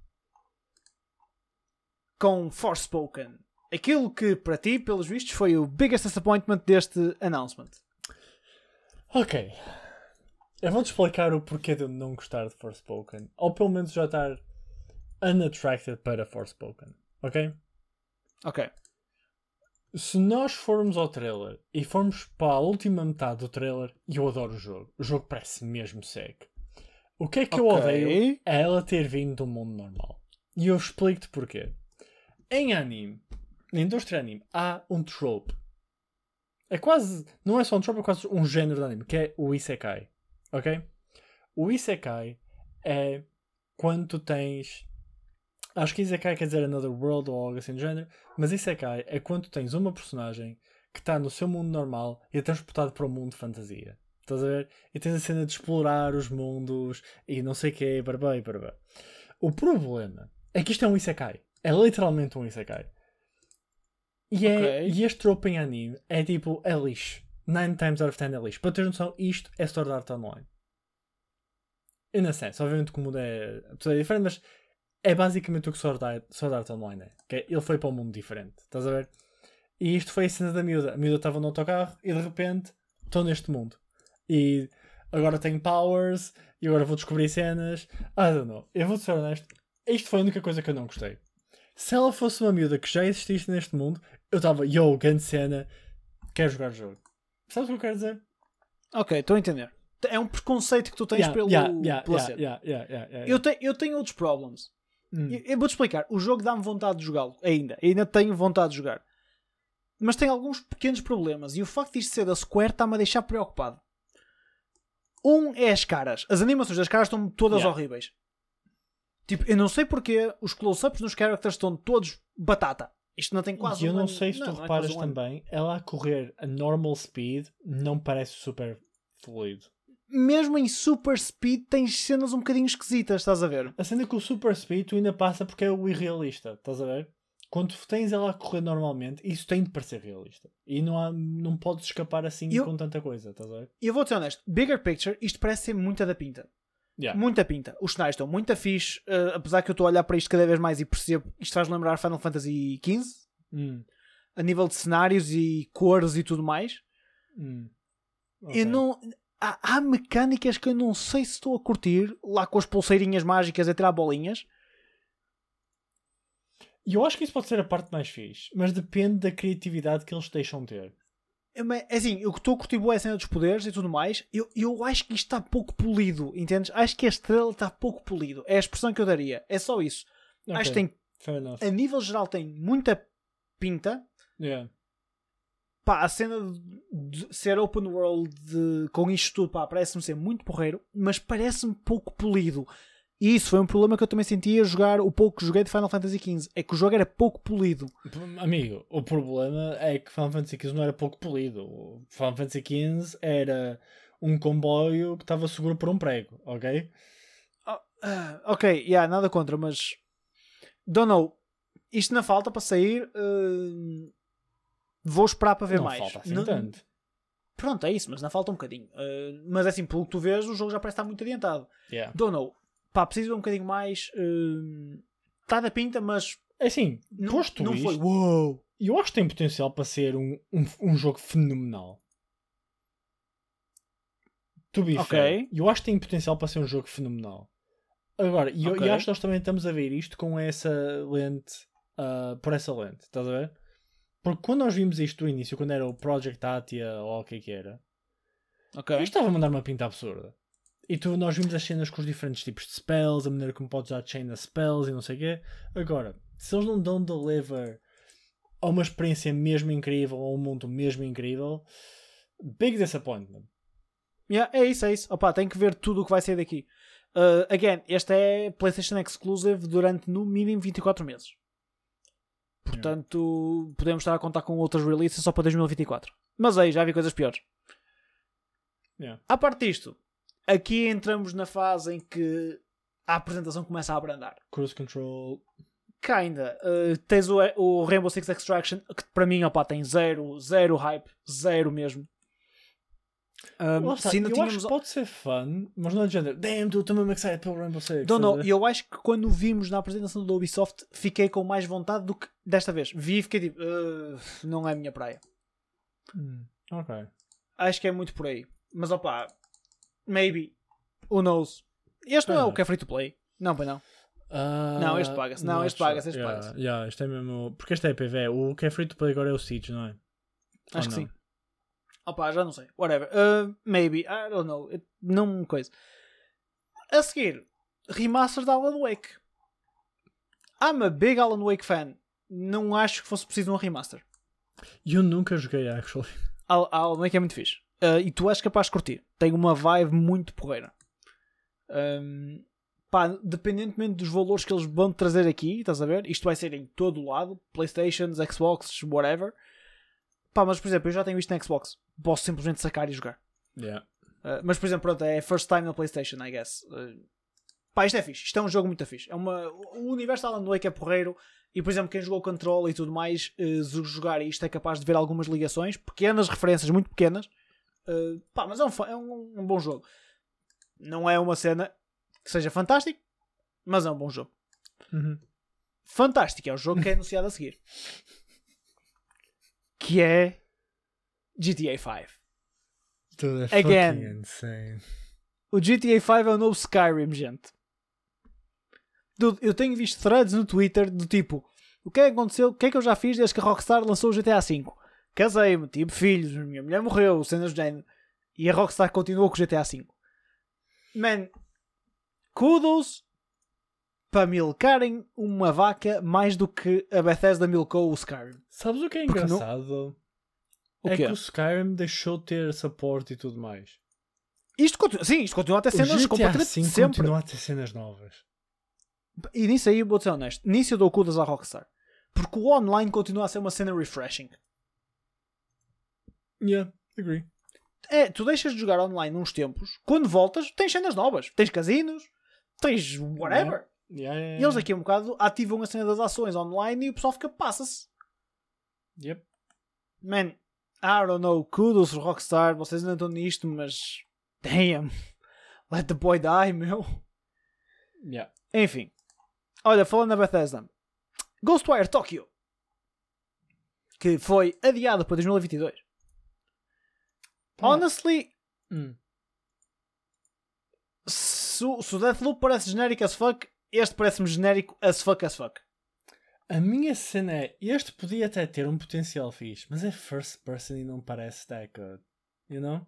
Com Forspoken. Aquilo que para ti, pelos vistos, foi o biggest disappointment deste announcement. Ok. Eu vou-te explicar o porquê de eu não gostar de Forspoken. Ou pelo menos já estar unattracted para Forspoken. Ok? Ok. Se nós formos ao trailer e formos para a última metade do trailer, eu adoro o jogo. O jogo parece mesmo seco. O que é que eu Ok. odeio é ela ter vindo do mundo normal. E eu explico-te porquê. Em anime, na indústria anime, há um trope. É quase. Não é só um trope, é quase um género de anime, que é o Isekai. Ok? O Isekai é quando tu tens. Acho que Isekai quer dizer Another World ou algo assim do género. Mas Isekai é quando tu tens uma personagem que está no seu mundo normal e é transportado para um mundo de fantasia. Estás a ver? E tens a cena de explorar os mundos e não sei o que, barbá e barbá. O problema é que isto é um Isekai. É literalmente um Isekai. E, é, Ok. e este trope em anime é tipo, é lixo. 9 times out of 10 é lixo. Para ter noção, isto é Sword Art Online. In a sense, obviamente que o mundo é, é diferente, mas é basicamente o que Sword Art, Sword Art Online é. Que ele foi para um mundo diferente. Estás a ver? E isto foi a cena da miúda. A miúda estava no autocarro e de repente estou neste mundo. E agora tenho powers e agora vou descobrir cenas. I don't know. Eu vou ser honesto. Isto foi a única coisa que eu não gostei. Se ela fosse uma miúda que já existisse neste mundo, eu estava, yo, grande cena, quero jogar o jogo. Sabes o que eu quero dizer? Ok, estou a entender. É um preconceito que tu tens Yeah, pelo, yeah, yeah, pela yeah, yeah, Eu, te- eu tenho outros problems. Hum. Eu, eu vou-te explicar. O jogo dá-me vontade de jogá-lo. Ainda. Ainda tenho vontade de jogar. Mas tem alguns pequenos problemas. E o facto de isto ser da Square está-me a deixar preocupado. Um é as caras. As animações das caras estão todas Yeah. horríveis. Tipo, eu não sei porque os close-ups nos characters estão todos batata. Isto não tem quase E eu um não sei se tu não, não é reparas um ano. também, ela a correr a normal speed não parece super fluido. Mesmo em super speed tens cenas um bocadinho esquisitas, estás a ver? A cena com o super speed tu ainda passa porque é o irrealista, estás a ver? Quando tens ela a correr normalmente, isso tem de parecer realista. E não, há, não podes escapar assim Eu- com tanta coisa, estás a ver? Eu vou ser honesto, bigger picture, isto parece ser muita da pinta. Yeah. Muita pinta. Os cenários estão muito fixe, eh, apesar que eu estou a olhar para isto cada vez mais e percebo, isto faz lembrar Final Fantasy XV, Hum, a nível de cenários e cores e tudo mais. hum. Ok. Eu não. Há, há mecânicas que eu não sei se estou a curtir, lá com as pulseirinhas mágicas a tirar bolinhas. E eu acho que isso pode ser a parte mais fixe, mas depende da criatividade que eles deixam ter. É, mas, Assim, eu que estou a curtir boa a cena dos poderes e tudo mais, eu, eu acho que isto está pouco polido, entendes? Acho que a estrela está pouco polido. É a expressão que eu daria. É só isso. Acho que tem, a nível geral, tem muita pinta. Yeah. Pá, a cena de de ser open world de- com isto tudo, pá, parece-me ser muito porreiro, mas parece-me pouco polido. E isso foi um problema que eu também senti a jogar o pouco que joguei de Final Fantasy XV. É que o jogo era pouco polido. Amigo, o problema é que Final Fantasy XV não era pouco polido. Final Fantasy XV era um comboio que estava seguro por um prego, ok? Ah, ok, yeah, nada contra, mas. Don't know. Isto na falta para sair. eh, Vou esperar para ver não mais. falta assim Não- tanto. Pronto, é isso, mas ainda falta um bocadinho. Eh, mas é assim, pelo que tu vês, o jogo já parece estar muito adiantado. Yeah. Don't know. Pá, preciso ver um bocadinho mais. Está da pinta, mas É assim, não, posto não isto, foi. Uou! eu acho que tem potencial para ser um, um, um jogo fenomenal. To be Ok. fair, eu acho que tem potencial para ser um jogo fenomenal. Agora, e eu, acho que nós também estamos a ver isto com essa lente, ah, por essa lente, estás a ver? Porque quando nós vimos isto do início, quando era o Project Atia ou o que é que era, Ok. isto estava a mandar uma pinta absurda. E tu, nós vimos as cenas com os diferentes tipos de spells, a maneira como podes dar chain a spells e não sei o quê. Agora, se eles não dão deliver a uma experiência mesmo incrível, a um mundo mesmo incrível, big disappointment. Yeah, é isso, é isso. Opa, tem que ver tudo o que vai sair daqui. Uh, again, este é PlayStation Exclusive durante no mínimo 24 meses. Portanto, podemos estar a contar com outras releases só para 2024. Mas aí já vi coisas piores. Yeah. À parte disto, aqui entramos na fase em que a apresentação começa a abrandar. Cruise Control. Kinda. Uh, tens o, o Rainbow Six Extraction, que para mim opa, tem zero, zero hype, zero mesmo. Um, está, se ainda eu tínhamos acho que pode ser fun, mas não é de género. Damn, dude, estou mesmo excited pelo Rainbow Six. Ver? e eu acho que quando vimos na apresentação do Ubisoft fiquei com mais vontade do que desta vez. Vi e fiquei tipo, "Ugh, não é a minha praia. Hum, ok. Acho que é muito por aí. Mas opá, maybe. Who knows? Este não é o que é free to play. Não, pois não. Ah, Não, este paga-se. Não, este paga-se, este Yeah, paga-se. yeah, este é mesmo. Porque este é PV. O que é free to play agora é o Siege, não é? Acho Ou que não? sim. Opá, já não sei. Whatever. Uh, maybe. I don't know. It- não coisa. A seguir, remaster da Alan Wake. I'm a big Alan Wake fan. Não acho que fosse preciso um remaster. Eu nunca joguei, actually. Al- Alan Wake é muito fixe. Uh, e tu és capaz de curtir. Tem uma vibe muito porreira. Um, pá, dependentemente dos valores que eles vão trazer aqui, estás a ver? Isto vai ser em todo o lado: Playstations, Xbox, whatever. Pá, mas por exemplo, eu já tenho isto na Xbox. Posso simplesmente sacar e jogar. Yeah. Uh, mas por exemplo, pronto, é first time na PlayStation, I guess. Uh, pá, isto é fixe. Isto é um jogo muito fixe. É uma, o universo de Alan Wake é porreiro. E por exemplo, quem jogou Control e tudo mais, uh, jogar isto é capaz de ver algumas ligações, pequenas referências, muito pequenas. Uh, pá, mas é, um, é um, um bom jogo. Não é uma cena que seja fantástico, mas é um bom jogo. Uhum. fantástico. É o jogo que é anunciado a seguir. Que é GTA V. Tudo é Again. insane. O GTA V é o novo Skyrim, gente. Dude, eu tenho visto threads no Twitter do tipo: o que é que aconteceu? O que é que eu já fiz desde que a Rockstar lançou o GTA V? Casei-me, tive filhos, minha mulher morreu, cenas do género. E a Rockstar continuou com o GTA V. Man, kudos para milcarem uma vaca mais do que a Bethesda milcou o Skyrim. Sabes o que é Porque não- engraçado? O é que o Skyrim deixou de ter suporte e tudo mais. Isto continua, sim, isto continua a ter cenas completamente sempre. continua a ter cenas novas. E nisso aí, vou ser honesto, nisso eu dou kudos à Rockstar. Porque o online continua a ser uma cena refreshing. Yeah, agree. É, tu deixas de jogar online uns tempos, quando voltas, tens cenas novas. Tens casinos, tens whatever. Yeah, yeah, E eles aqui um bocado ativam a cena das ações online e o pessoal fica, passa-se. Yep. Man, I don't know, kudos Rockstar, vocês ainda estão nisto, mas... Damn. Let the boy die, meu. Yeah. Enfim. Olha, falando na Bethesda. Ghostwire Tokyo. Que foi adiado para 2022. Honestly, Hum. se, o- se o Deathloop parece genérico as fuck, este parece-me genérico as fuck as fuck. A minha cena é, este podia até ter um potencial fixe, mas é first person e não parece that good. You know?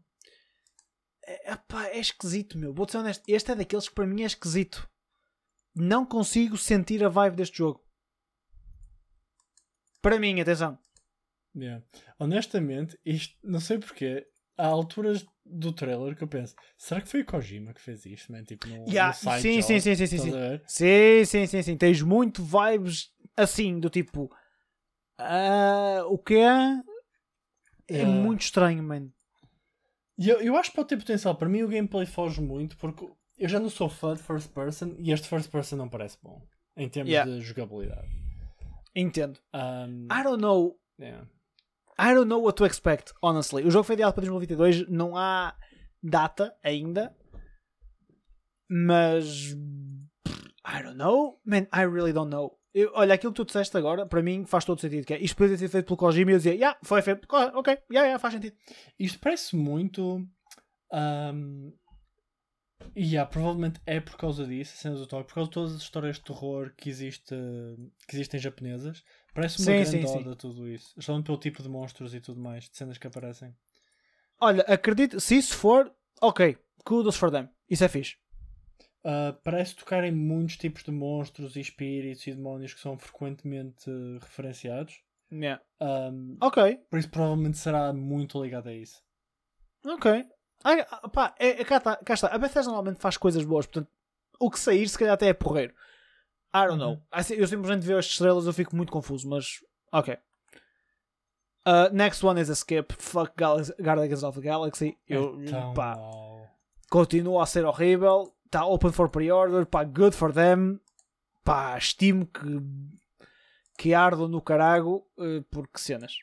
É, epá, é esquisito, meu. Vou ser honesto. Este é daqueles que para mim é esquisito. Não consigo sentir a vibe deste jogo. Para mim, atenção. Yeah. Honestamente, isto, não sei porquê, há alturas do trailer que eu penso, será que foi o Kojima que fez isto, man? Tipo, no, Yeah, no side sim, sim, sim, sim, sim, sim. Sim, sim, sim, sim. Tens muito vibes assim, do tipo. ah, o que é? É Yeah. muito estranho, man. E eu, eu acho que pode ter potencial. Para mim o gameplay foge muito porque eu já não sou fã de first person e este first person não parece bom em termos Yeah. de jogabilidade. Entendo. Um, I don't know. yeah. I don't know what to expect, honestly. O jogo foi adiado para 2022, não há data ainda. Mas. I don't know. Man, I really don't know. Eu- olha, aquilo que tu disseste agora, para mim faz todo sentido. Que é, isto ter sido feito pelo Kojima e eu dizia, yeah, foi feito. Ok, yeah, yeah, faz sentido. Isto parece muito. Um, e yeah, provavelmente é por causa disso, cenas do toque, por causa de todas as histórias de terror que, existe, que existem japonesas. Parece uma Sim, grande sim, sim. oda a tudo isso. Justamente pelo tipo de monstros e tudo mais, de cenas que aparecem. Olha, acredito, se isso for, ok, kudos for them. Isso é fixe. Uh, parece tocar em muitos tipos de monstros e espíritos e demónios que são frequentemente uh, referenciados. Yeah. Um, Ok, por isso provavelmente será muito ligado a isso. ok. Ah, pá, é, é- cá, está, cá está. A Bethesda normalmente faz coisas boas, portanto, o que sair se calhar até é porreiro. I don't know. Uhum. Assim, Eu simplesmente vejo as estrelas eu fico muito confuso, mas ok. Uh, next one is a skip. Fuck Guardians of the Galaxy. Eu, é pá, continua a ser horrível. Está open for pre-order. Pá, good for them. Pá, estimo que, que ardam no carago uh, porque cenas.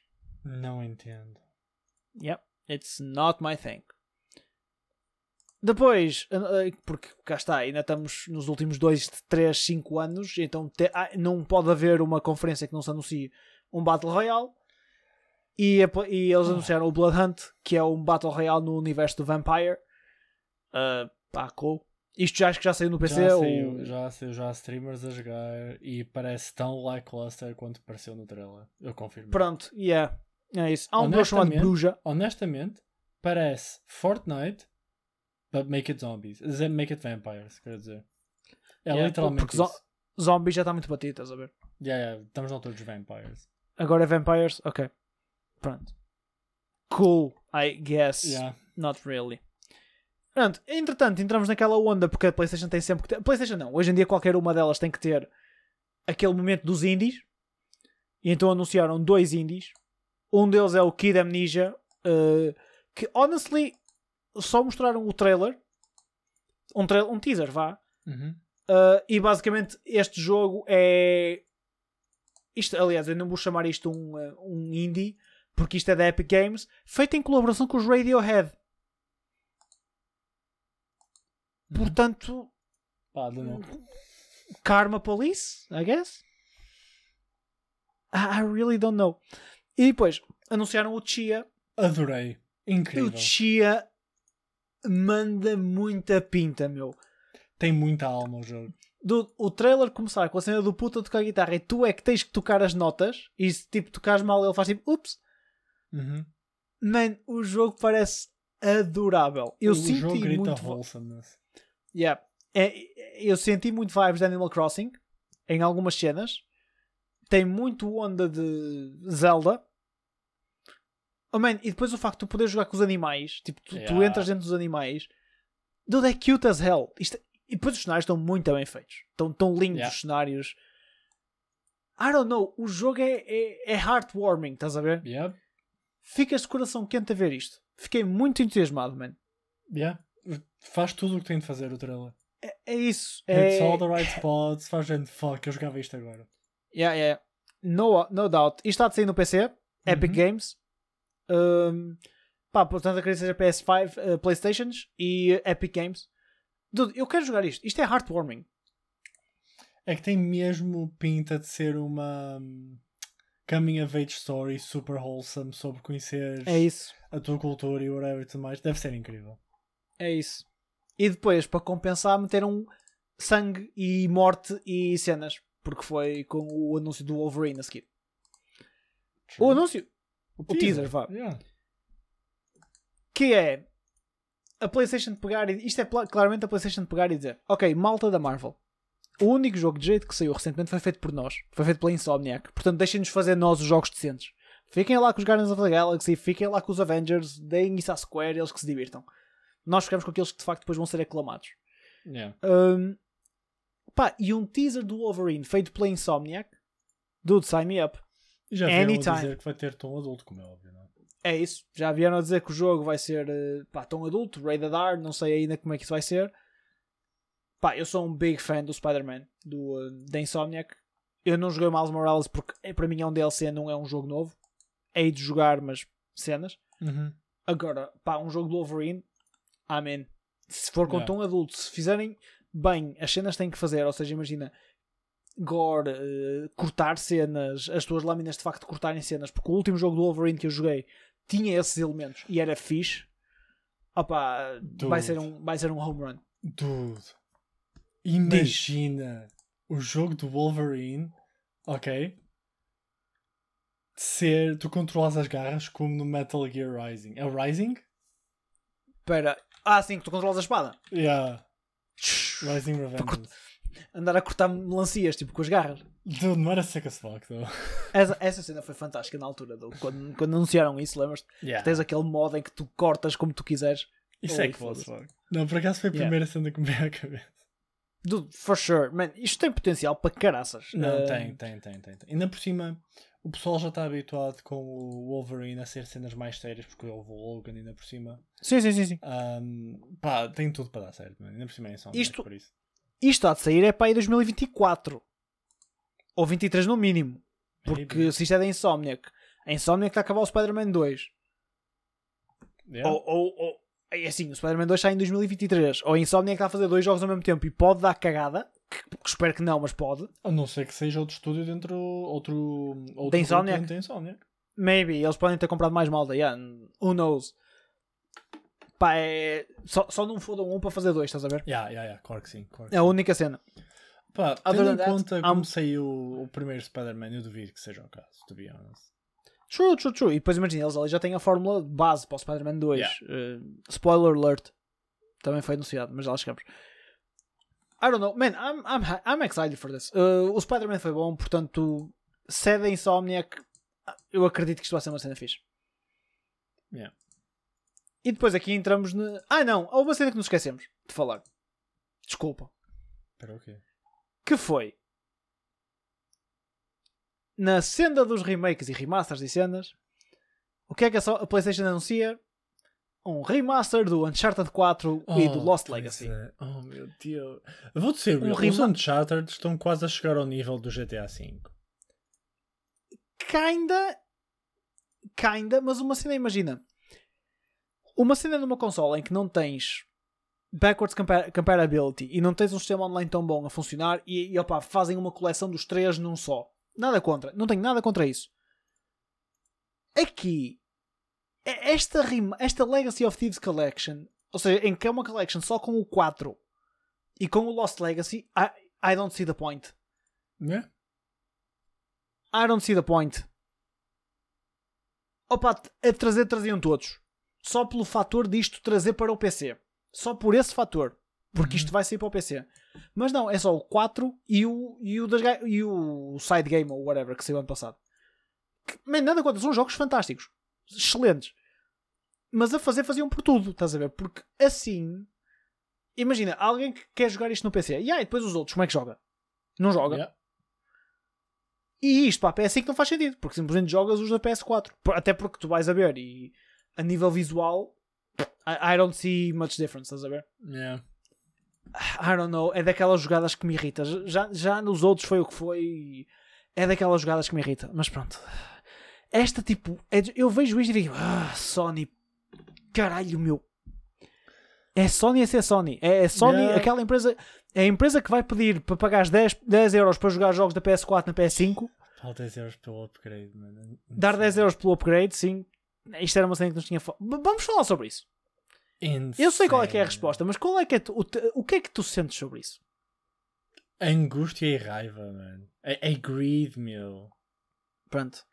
Não entendo. Yep, it's not my thing. Depois, eh, porque cá está, ainda estamos nos últimos 2, 3, 5 anos, então te- ah, não pode haver uma conferência que não se anuncie um Battle Royale. E, e eles Ah. anunciaram o Blood Hunt, que é um Battle Royale no universo do Vampire. Uh, pá, cool. Isto já acho que já saiu no PC. já, ou- saiu, já saiu, já há streamers a jogar e parece tão lackluster quanto pareceu no trailer. Eu confirmo. Pronto, yeah. É isso. Há um jogo chamado Bruja. Honestamente, parece Fortnite, but make it zombies. Make it vampires, quer dizer. É Yeah, literalmente porque isso. Zombie já está muito batido, estás a ver? Yeah, yeah, estamos na altura dos vampires. Agora é Vampires? Ok. Pronto. Cool, I guess. Yeah. Not really. Pronto, entretanto, entramos naquela onda porque a PlayStation tem sempre que ter. PlayStation não, hoje em dia qualquer uma delas tem que ter aquele momento dos indies. E então anunciaram dois indies. Um deles é o Kid Amnesia, eh, que honestly só mostraram o trailer. Um, tra um teaser, vá. Uhum. Uh, e basicamente este jogo é. Isto, aliás, eu não vou chamar isto um, uh, um indie, porque isto é da Epic Games, feito em colaboração com os Radiohead. Portanto, Pá, de novo. Karma Police, I guess. I I really don't know. E depois anunciaram o Chia. Adorei. Incrível. O Chia manda muita pinta, meu. Tem muita alma o jogo. Do, o trailer começar com a cena do puta tocar guitarra e tu é que tens que tocar as notas e se tipo tocares mal ele faz tipo ups. Uhum. Man, o jogo parece adorável. Eu o senti jogo grita muito. wholesomeness. Yeah. É, eu senti muito vibes de Animal Crossing em algumas cenas. Tem muito onda de Zelda. Oh man, e depois o facto de tu poderes jogar com os animais, tipo, tu, tu Yeah. entras dentro dos animais, dude, é cute as hell. Isto, e depois os cenários estão muito bem feitos, estão tão lindos Yeah. os cenários. I don't know, o jogo é, é, é heartwarming, estás a ver? Yep. Ficas de coração quente a ver isto. Fiquei muito entusiasmado, man. Yeah. Faz tudo o que tem de fazer o trailer. É, é isso. Hits É, all the right spots. Faz gente, fuck, eu jogava isto agora. Yeah, yeah. No, no doubt. Isto está de sair no PC, Epic Uhum. Games. Um, pá, portanto, acredito que seja PS5, uh, Playstations e uh, Epic Games. Dude, eu quero jogar isto. Isto é heartwarming. É que tem mesmo pinta de ser uma hum, coming of age story super wholesome sobre conhecer É a tua cultura e whatever e tudo mais. Deve ser incrível. É isso. E depois, para compensar, meteram sangue e morte e cenas. Porque foi com o anúncio do Wolverine a seguir. O anúncio, o teaser, vá. Yeah. que é a PlayStation pegar e isto é claramente a PlayStation pegar e dizer: Ok, malta da Marvel, o único jogo de jeito que saiu recentemente foi feito por nós, foi feito pela Insomniac, portanto deixem-nos fazer nós os jogos decentes. Fiquem lá com os Guardians of the Galaxy, fiquem lá com os Avengers, deem isso à Square, eles que se divirtam. Nós ficamos com aqueles que de facto depois vão ser aclamados. Yeah. Um, pá, e um teaser do Wolverine feito pela Insomniac, dude, sign me up. E já vieram a Anytime. dizer que vai ter tom adulto, como é óbvio, não é? É isso. Já vieram a dizer que o jogo vai ser eh, pá, tão adulto, rated R, não sei ainda como é que isso vai ser. Pá, eu sou um big fan do Spider-Man, do, eh, da Insomniac. Eu não joguei o Miles Morales porque eh, para mim é um DLC, não é um jogo novo. Hei de jogar, mas cenas. Uhum. Agora, pá, um jogo do Wolverine, amém. Se for com Yeah. tom adulto, se fizerem bem, as cenas têm que fazer, ou seja, imagina gore, eh, cortar cenas, as tuas lâminas de facto cortarem cenas, porque o último jogo do Wolverine que eu joguei tinha esses elementos e era fixe. Opa, vai ser, um, vai ser um home run. Dude, imagina o jogo do Wolverine, ok? Ser, tu controlas as garras como no Metal Gear Rising. É o Rising? Espera, ah, sim, que tu controlas a espada. Yeah. Rising Revenge. Andar a cortar melancias, tipo com as garras. Dude, não era fuck, though. Essa, essa cena foi fantástica na altura, do, quando, quando anunciaram isso, lembras-te? Yeah. Tens aquele modo em que tu cortas como tu quiseres. Isso Holy é que fuck. Não, por acaso foi a Yeah. primeira cena que me veio à cabeça. Dude, for sure. Man, isto tem potencial para caraças. Não, Uh, tem, tem, tem, tem, tem. Ainda por cima, o pessoal já está habituado com o Wolverine a ser cenas mais sérias, porque houve o Logan ainda por cima. Sim, sim, sim, sim. Um, pá, tem tudo para dar certo, mano. ainda por cima é só Isto- por isso. Isto há de sair é para aí 2024. Ou 23 no mínimo. Porque Maybe. se isto é da Insomniac, a Insomniac está a acabar o Spider-Man 2. Yeah. Ou, ou, ou é assim, o Spider-Man 2 sai em 2023. Ou a Insomniac está a fazer dois jogos ao mesmo tempo e pode dar cagada. Que, que espero que não, mas pode. A não ser que seja outro estúdio dentro outro, outro Da Insomniac? Maybe, eles podem ter comprado mais malta. Yeah, who knows? Pá, é... só, só não fodam um para fazer dois, estás a ver? Yeah, yeah, yeah, claro que sim. Claro que É a única cena. Pá, Other tendo em that, conta I'm- como saiu o primeiro Spider-Man, eu duvido que seja o caso, to be honest. True, true, true. E depois imagina, eles ali já têm a fórmula base para o Spider-Man 2. Yeah. Uh, spoiler alert. Também foi anunciado, mas já lá chegamos. I don't know. Man, I'm, I'm, I'm excited for this. Uh, o Spider-Man foi bom, portanto, se é da Insomniac, eu acredito que isto vai ser uma cena fixe. Yeah. E depois aqui entramos na. Ah, não! Há uma cena que nos esquecemos de falar. Desculpa. Espera o quê? Que foi. Na senda dos remakes e remasters e cenas, o que é que a, PlayStation anuncia? Um remaster do Uncharted 4 e do Oh, Lost Legacy. é. Oh meu Deus. Eu vou dizer, Um os Uncharted estão quase a chegar ao nível do GTA V. Kinda. Kinda, mas uma cena, imagina. Uma cena numa consola em que não tens backwards compa- compatibility e não tens um sistema online tão bom a funcionar e, e opa, fazem uma coleção dos três num só. Nada contra. Não tenho nada contra isso. Aqui, é- esta, rima- esta Legacy of Thieves Collection, ou seja, em que é uma collection só com o 4 e com o Lost Legacy, I, I don't see the point. Yeah. I don't see the point. Opa, a trazer traziam todos. Só pelo fator disto trazer para o PC. Só por esse fator. Porque isto vai sair para o PC. Mas não, é só o 4 e o, e o, das, e o side game ou whatever que saiu ano passado. Que, man, nada contra, são jogos fantásticos. Excelentes. Mas a fazer faziam por tudo, estás a ver? Porque assim. Imagina, alguém que quer jogar isto no PC. E aí, depois os outros, como é que joga? Não joga. Yeah. E isto para a PS5 não faz sentido, porque simplesmente jogas os da PS4. Por- Até porque tu vais a ver e a nível visual, I, I don't see much difference, estás a ver? Yeah. I don't know, é daquelas jogadas que me irrita. Já, já nos outros foi o que foi. É daquelas jogadas que me irrita. Mas pronto. Esta tipo, é eu vejo isto e digo, ah, Sony, caralho meu. É Sony a ser Sony. É, é Sony, Yeah. aquela empresa. É a empresa que vai pedir para pagar 10, 10 euros para jogar jogos da PS4 na PS5. Falta 10 euros pelo upgrade, mano. Dar 10 euros pelo upgrade, sim. Isto era uma cena que nos tinha. fa- B- Vamos falar sobre isso. Eu sei qual é que é a Insane. resposta, mas qual é que é tu- o, o que é que tu sentes sobre isso? Angústia e raiva, mano. É, é greed, meu. Pronto.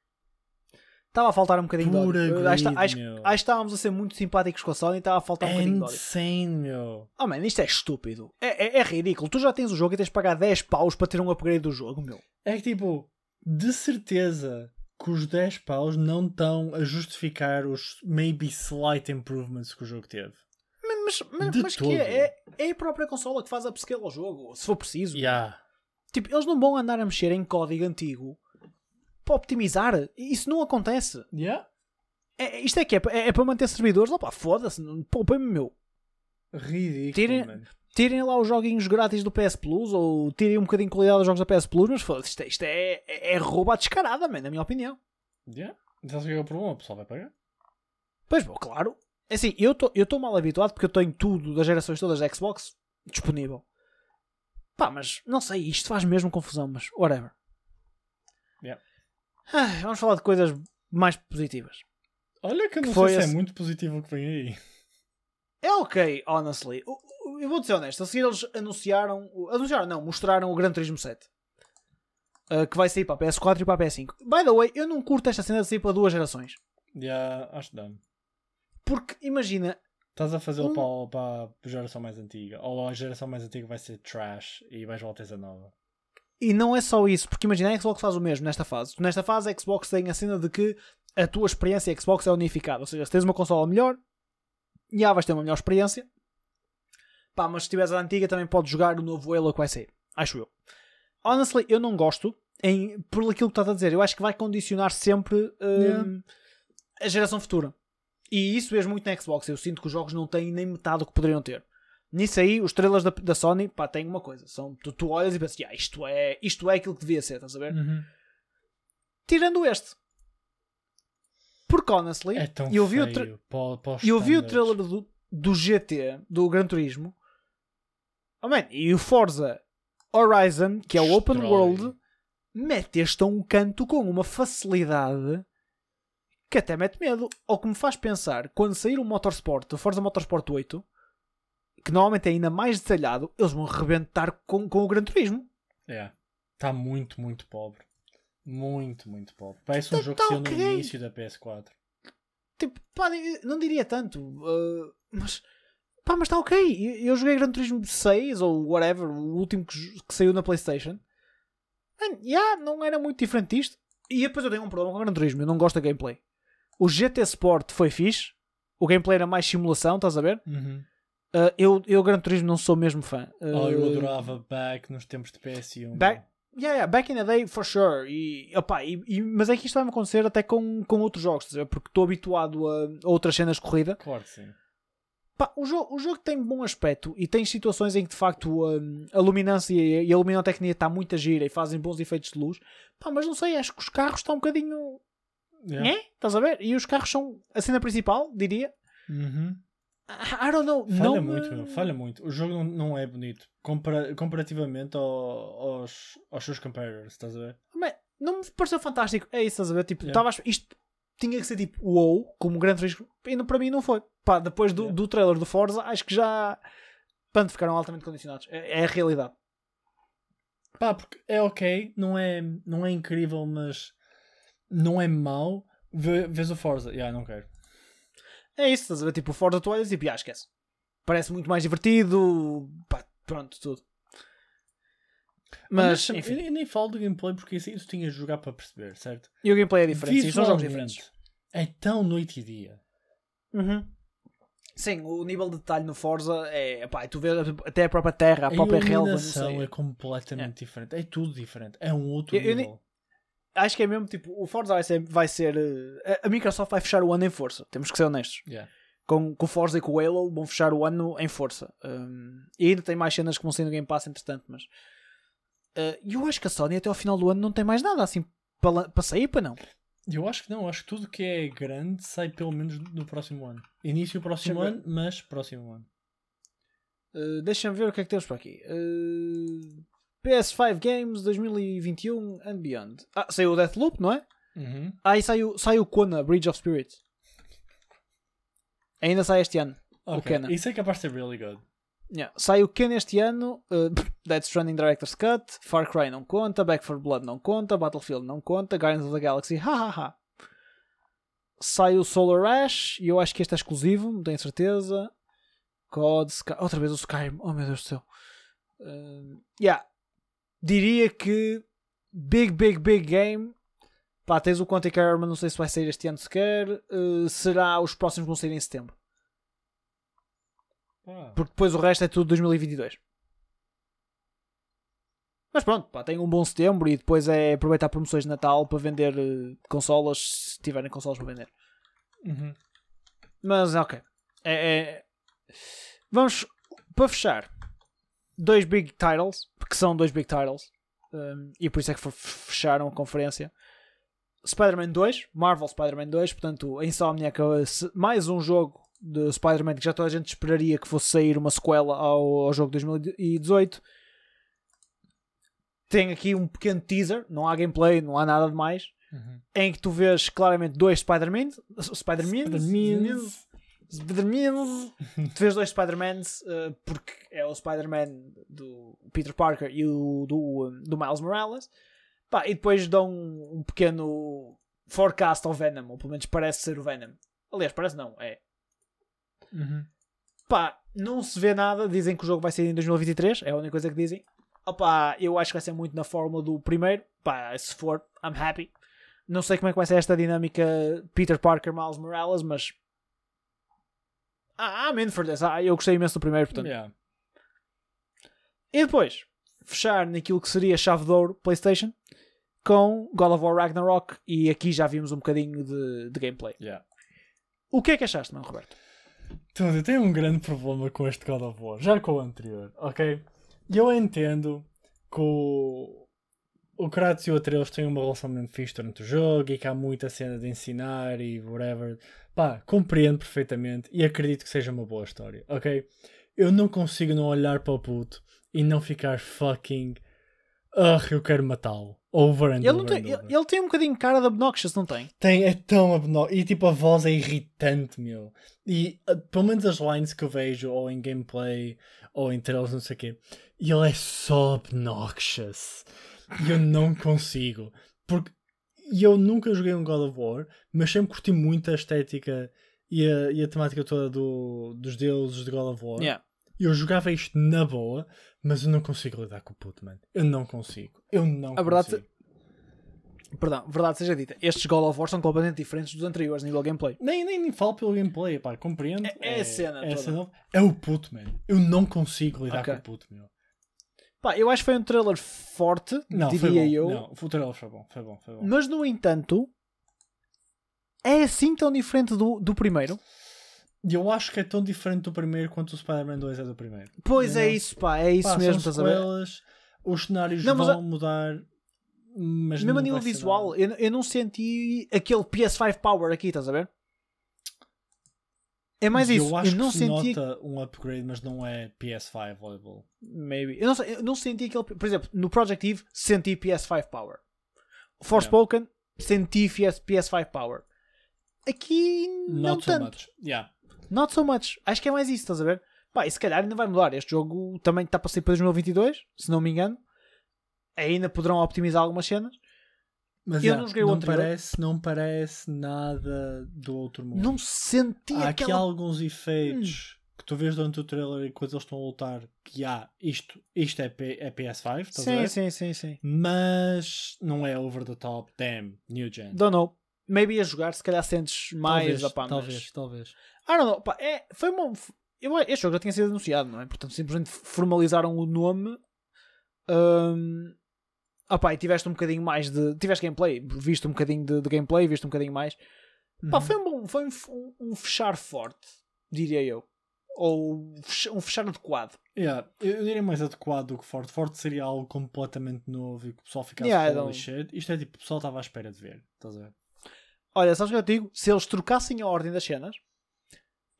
Estava a faltar um bocadinho Pura de ódio. Acho, greed, acho, meu. acho que estávamos a ser muito simpáticos com a Sony e estava a faltar um É bocadinho de ódio. insane, meu. Oh man, isto é estúpido. É, é, é ridículo. Tu já tens o jogo e tens de pagar 10 paus para ter um upgrade do jogo, meu. É que tipo, de certeza que os 10 paus não estão a justificar os maybe slight improvements que o jogo teve. Mas, mas, mas que é, é, é a própria consola que faz upscale ao jogo, se for preciso. Yeah. Tipo, eles não vão andar a mexer em código antigo para optimizar. Isso não acontece. Yeah. É, isto é que é, é, é para manter servidores. Opa, foda-se. Poupem-me, meu. Ridículo, Tirem-. Tirem lá os joguinhos grátis do PS Plus ou tirem um bocadinho de qualidade dos jogos da PS Plus, mas foda-se, isto, é- isto é, é, é roubo à descarada, man, na minha opinião. Yeah. Então, se é o problema, o pessoal vai pagar. Pois, bom, claro. É Assim, eu estou mal habituado porque eu tenho tudo das gerações todas da Xbox disponível. Pá, mas não sei, isto faz mesmo confusão, mas whatever. Yeah. Ah, vamos falar de coisas mais positivas. Olha que eu não sei se esse- é muito positivo o que vem aí. É ok, honestly. O- Eu vou ser honesto. A seguir eles anunciaram. Anunciaram, não, mostraram o Gran Turismo 7. uh, que vai sair para a PS4 e para a PS5. By the way, eu não curto esta cena de sair para duas gerações. Yeah, acho que dá. Porque imagina, Estás a fazê-lo Um- para, para a geração mais antiga. Ou a geração mais antiga vai ser trash e vais voltar a nova. e não é só isso, porque imagina a Xbox faz o mesmo nesta fase. Nesta fase a Xbox tem a cena de que a tua experiência Xbox é unificada. Ou seja, se tens uma consola melhor, já vais ter uma melhor experiência. Pá, mas se tiveres a antiga também podes jogar o novo Halo que vai sair. Acho eu. Honestly, eu não gosto em, por aquilo que estás a dizer. Eu acho que vai condicionar sempre hum, Yeah. a geração futura. E isso vejo muito na Xbox. Eu sinto que os jogos não têm nem metade do que poderiam ter. Nisso aí, os trailers da, da Sony, pá, têm uma coisa. São, tu, tu olhas e pensas, "Ya, isto, é, isto é aquilo que devia ser, estás a ver? Uhum. Tirando este. Porque, honestly, É eu vi o, tra- eu vi o trailer do, do GT, do Gran Turismo. Oh, man, e o Forza Horizon, que é o Open. World, mete este a um canto com uma facilidade que até mete medo. Ou que me faz pensar, quando sair o Motorsport, o Forza Motorsport 8, que normalmente é ainda mais detalhado, eles vão rebentar com, com o Gran Turismo. Yeah. Está muito, muito pobre. Muito, muito pobre. Parece um jogo tá que saiu no início da PS4. Tipo, pá, não diria tanto, uh, mas pá, mas está ok. Eu, eu joguei Gran Turismo 6 ou whatever, o último que, que saiu na PlayStation. Man, yeah, não era muito diferente disto. E depois eu tenho um problema com o Gran Turismo, eu não gosto da gameplay. O GT Sport foi fixe, o gameplay era mais simulação, estás a ver? Uhum. Uh, eu, eu, Gran Turismo, não sou mesmo fã. Oh, eu Uh, adorava back nos tempos de PS1. Back, yeah, yeah, back in the day, for sure. E, opá, e, e- mas é que isto vai-me acontecer até com, com outros jogos, estás a ver? porque estou habituado a, a outras cenas de corrida. Claro que sim. Pá, o, jogo, o jogo tem bom aspecto e tem situações em que de facto hum, a luminância e a luminotecnia está muito a gira e fazem bons efeitos de luz. Pá, mas não sei, acho que os carros estão um bocadinho. Yeah. É? Estás a ver? E os carros são a cena principal, diria. Uhum. I don't know. Falha não muito, me- meu, falha muito. O jogo não, não é bonito compara- comparativamente ao- aos, aos seus competitors, estás a ver? Mas não me pareceu fantástico. É isso, estás a ver? Tipo, Yeah. tava a isto tinha que ser tipo wow, como um grande risco. E não- para mim não foi. Pá, depois do, do trailer do Forza, acho que já. Pronto, ficaram altamente condicionados. É, é a realidade. Pá, porque é ok, não é, não é incrível, mas não é mau. Vê- Vês o Forza, yeah, não quero. É isso, estás a ver? Tipo, o Forza tu olhas e tipo, ah, esquece. Parece muito mais divertido. Pá, pronto, tudo. Mas, Honestamente, enfim. eu, eu nem falo do gameplay porque isso, isso tinha de jogar para perceber, certo? E o gameplay é diferente. São jogos diferentes. É tão noite e dia. Uhum. Sim, o nível de detalhe no Forza é. Pá, tu vês até a própria terra, a A própria relva. Sei. é completamente diferente. É tudo diferente. É um outro Eu- eu nível. Acho que é mesmo tipo, o Forza vai ser. Vai ser eh, a- a Microsoft vai fechar o ano em força. Temos que ser honestos. Yeah. Com, com o Forza e com o Halo vão fechar o ano em força. Um, e ainda tem mais cenas que vão sair no Game Pass entretanto, mas. Eh, E eu acho que a Sony até ao final do ano não tem mais nada assim para para sair, para não. Eu acho que não, acho que tudo que é grande sai pelo menos no próximo ano. Início próximo ano, mas próximo ano. Uh, Deixa-me ver o que é que temos para aqui. Uh, PS5 Games 2021 and Beyond. Ah, saiu o Deathloop, não é? Uhum. Ah, e saiu, saiu o Kona, Bridge of Spirits. Ainda sai este ano. O Ok, Kena. Isso é capaz de ser really good. Yeah. Sai o Ken este ano. Uh, Dead Stranding Director's Cut. Far Cry não conta. Back 4 Blood não conta. Battlefield não conta. Guardians of the Galaxy, hahaha. Sai o Solar Ash. E eu acho que este é exclusivo, não tenho certeza. COD, Sky... outra vez o Skyrim. Oh meu Deus do céu. Uh, yeah. Diria que big, big, big game. Pá, tens o Quantic mas não sei se vai sair este ano sequer. Uh, será os próximos vão sair em setembro. Ah. Porque depois o resto é tudo 2022. Mas pronto, pá, tem um bom setembro e depois é aproveitar promoções de Natal para vender eh, consolas, se tiverem consolas para vender. Uhum. Mas ok. É, é- Vamos para fechar. Dois big titles, porque são dois big titles, um, e por isso é que fecharam a conferência. Spider-Man 2, Marvel Spider-Man 2, portanto, a Insomniac, eh, mais um jogo de Spider-Man que já toda a gente esperaria que fosse sair uma sequela ao, ao jogo de 2018. Tem aqui um pequeno teaser, não há gameplay, não há nada de mais, Uhum. em que tu vês claramente dois Spider-Man, Spider-Man, Spider-Mans. Spider-Man, tu vês dois Spider-Mans, eh, porque é o Spider-Man do Peter Parker e o do, um, do Miles Morales, Pá, e depois dão um, um pequeno forecast ao Venom, ou pelo menos parece ser o Venom. Aliás, parece não, é. Uhum. Pá, não se vê nada, dizem que o jogo vai sair em 2023, é a única coisa que dizem. Opá, eu acho que vai ser muito na fórmula do primeiro. Pá, se for, I'm happy. Não sei como é que vai ser esta dinâmica Peter Parker, Miles Morales, mas. Ah, I'm in for this. Ah, eu gostei imenso do primeiro, portanto. Yeah. E depois, fechar naquilo que seria a chave de ouro PlayStation com God of War Ragnarok. E aqui já vimos um bocadinho de, de gameplay. Yeah. O que é que achaste, mano, Roberto? Então, eu tenho um grande problema com este God of War, já com o anterior, ok? E eu entendo que o, o Kratos e o Atreus têm uma relação mesmo fixe durante o jogo e que há muita cena de ensinar e whatever. Pá, compreendo perfeitamente e acredito que seja uma boa história, ok? Eu não consigo não olhar para o puto e não ficar fucking. Ah, eu quero matá-lo. Over and Ele, over tem, and ele, over. ele tem um bocadinho de cara de obnoxious, não tem? Tem, é tão abno... E tipo, a voz é irritante, meu. E uh, pelo menos as lines que eu vejo, ou em gameplay, ou em trailers, não sei o quê, ele é só obnoxious. E eu não consigo. Porque eu nunca joguei um God of War, mas sempre curti muito a estética e a, e a temática toda do, dos deuses de God of War. Yeah. Eu jogava isto na boa, mas eu não consigo lidar com o puto, mano. Eu não consigo. Eu não A verdade- consigo. Perdão, verdade seja dita, estes God of War são completamente diferentes dos anteriores, nível gameplay. Nem, nem, nem falo pelo gameplay, pá, compreendo. É- é a cena é, nova. é o puto, mano. Eu não consigo lidar Ok. com o puto, meu. Pá, eu acho que foi um trailer forte, Não, foi diria bom. eu. Não, o trailer foi bom, foi bom, foi bom. Mas no entanto, é assim tão diferente do, do primeiro. E eu acho que é tão diferente do primeiro quanto o Spider-Man 2 é do primeiro. Pois Não. é isso, pá, é isso Pá, mesmo, são estás a ver? sequelas, os cenários Não, vão a- mudar, mas Mesmo não a nível visual, eu, eu não senti aquele PS5 Power aqui, estás a ver? É mais E isso. Eu acho não que se senti. nota um upgrade, mas não é PS5 level. Maybe. Eu não, eu não senti aquele. Por exemplo, no Project Eve senti PS5 Power. Forspoken senti PS, PS5 Power. Aqui não Not so tanto. much. Yeah. Not so much. Acho que é mais isso, estás a ver? Pá, e se calhar ainda vai mudar. Este jogo também está para sair para 2022, se não me engano. Ainda poderão optimizar algumas cenas. Mas Eu yeah, não joguei não anterior. parece, não parece nada do outro mundo. Não senti Há aqui aquela. alguns efeitos que tu vês durante o trailer e quando eles estão a lutar que há isto, isto é, P- é PS5, estás a Sim, ver? sim, sim, sim. mas não é over the top, damn, new gen. Don't know. Maybe a jogar, se calhar sentes mais. talvez, mas- talvez, talvez. I don't know. Pá, é, foi uma. Eu, este jogo já tinha sido anunciado, não é? Portanto, simplesmente formalizaram o nome. Um, opá, e tiveste um bocadinho mais de. Tiveste gameplay, viste um bocadinho de, de gameplay, viste um bocadinho mais. Pá, Uhum. foi um, bom- foi um, um- fechar forte, diria eu. Ou um fechar adequado. Yeah, eu diria mais adequado do que forte. Forte seria algo completamente novo e que o pessoal ficasse Yeah, shit. Isto é tipo, o pessoal estava à espera de ver. Estás a ver? Olha, sabes o que eu digo? Se eles trocassem a ordem das cenas,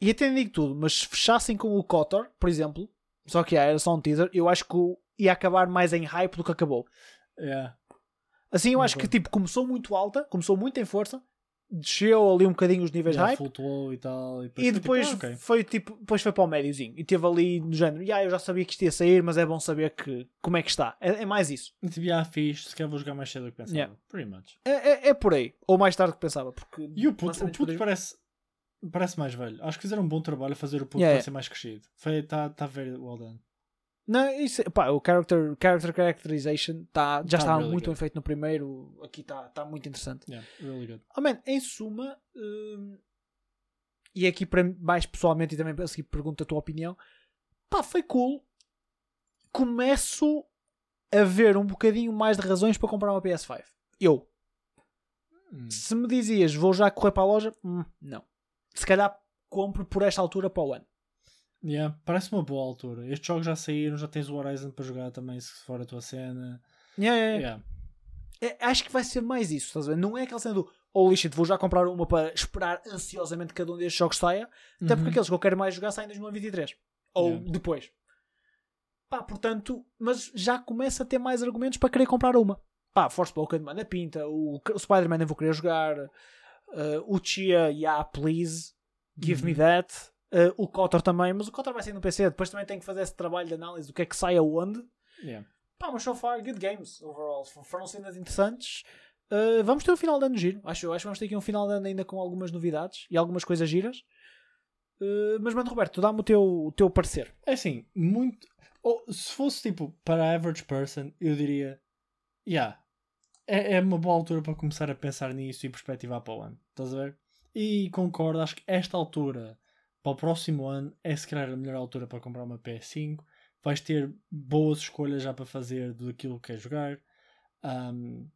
e até nem digo tudo, mas se fechassem com o Kotor, por exemplo, só que era só um teaser, eu acho que ia acabar mais em hype do que acabou. Yeah. Assim, eu acho que tipo, começou muito alta, começou muito em força, desceu ali um bocadinho os níveis de Yeah, hype, flutuou e tal. E depois, e foi tipo, depois ah, ok. foi tipo, depois foi para o médiozinho, e teve ali no género, "Ya, eu já sabia que isto ia sair, mas é bom saber que, como é que está. É, é mais isso. Tipo, ah, fixe, se calhar vou jogar mais cedo do que pensava. Yeah. Pretty much. É, é, é por aí. Ou mais tarde do que pensava. Porque E o puto, o puto parece, parece mais velho. Acho que fizeram um bom trabalho a fazer o puto Yeah, parecer mais crescido. Está tá very well done. Não, isso, pá, o character, character characterization tá, já Tá está really muito good. bem feito no primeiro. Aqui está tá muito interessante. Yeah, really good. Oh, man, em suma, hum, e aqui para mais pessoalmente, e também a seguir pergunto a tua opinião, pá, foi cool. Começo a ver um bocadinho mais de razões para comprar uma PS5. Eu, Hum. se me dizias vou já correr para a loja, hum, não. Se calhar compro por esta altura para o ano. Yeah, parece uma boa altura. Estes jogos já saíram, já tens o Horizon para jogar também, se for a tua cena. Yeah, yeah, yeah. É, acho que vai ser mais isso, estás a ver? Não é aquela cena do oh shit, vou já comprar uma para esperar ansiosamente que cada um destes jogos saia, até porque Uhum. aqueles que eu quero mais jogar saem em 2023 ou Yeah. depois. Pá, portanto, mas já começa a ter mais argumentos para querer comprar uma. Pá, Forspoken manda pinta, o, o Spider-Man eu vou querer jogar, uh, o Chia, yeah, please, give me Uhum. that. Uh, o Kotor também, mas o Kotor vai sair no PC, depois também tem que fazer esse trabalho de análise do que é que sai aonde. Yeah. Pá, mas so far, good games overall. Foram cenas interessantes. Uh, vamos ter um final de ano giro. Acho, acho que vamos ter aqui um final de ano ainda com algumas novidades e algumas coisas giras. Uh, mas, mano, Roberto, dá-me o teu, o teu parecer. É assim, muito. ou, se fosse tipo para a average person, eu diria: yeah, é, é uma boa altura para começar a pensar nisso e perspectivar para o ano. Estás a ver? E concordo, acho que esta altura, para o próximo ano, é se calhar a melhor altura para comprar uma PS5. Vais ter boas escolhas já para fazer daquilo que queres jogar. Um,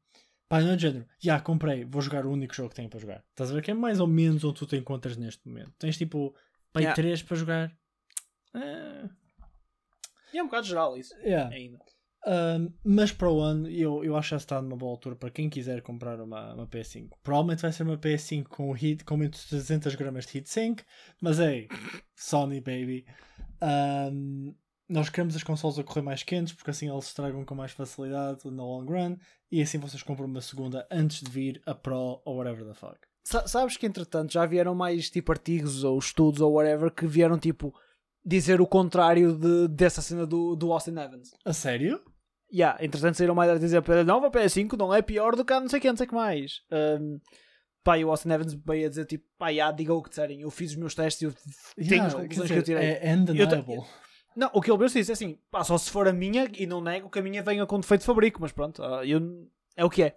pá, não é de género, já comprei, vou jogar o único jogo que tenho para jogar. Estás a ver? Que é mais ou menos onde tu te encontras neste momento. Tens tipo, pai Yeah. 3 para jogar. Eh, E é um bocado geral isso. Yeah. Ainda. Um, mas para o ano eu, eu acho que já está numa boa altura para quem quiser comprar uma, uma PS5. Provavelmente vai ser uma PS5 com, heat, com menos de 300 gramas de heatsink, mas é Sony baby. Um, nós queremos as consoles a correr mais quentes porque assim eles se estragam com mais facilidade no long run e assim vocês compram uma segunda antes de vir a Pro ou whatever the fuck. Sa- sabes que, entretanto, já vieram mais tipo artigos ou estudos ou whatever que vieram tipo dizer o contrário de, dessa cena do, do Austin Evans. A sério? Yeah, entretanto saíram mais a dizer a nova PS5 não é pior do que a não sei o que, não sei o que mais. Um, pá, e o Austin Evans veio a dizer tipo, pá, yeah, diga o que disserem, eu fiz os meus testes e eu tenho Yeah, as conclusões dizer, que eu tirei. É undeniable. Não, o que ele disse é assim, pá, só se for a minha e não nego que a minha venha com defeito de fabrico, mas pronto, ah, eu, é o que é.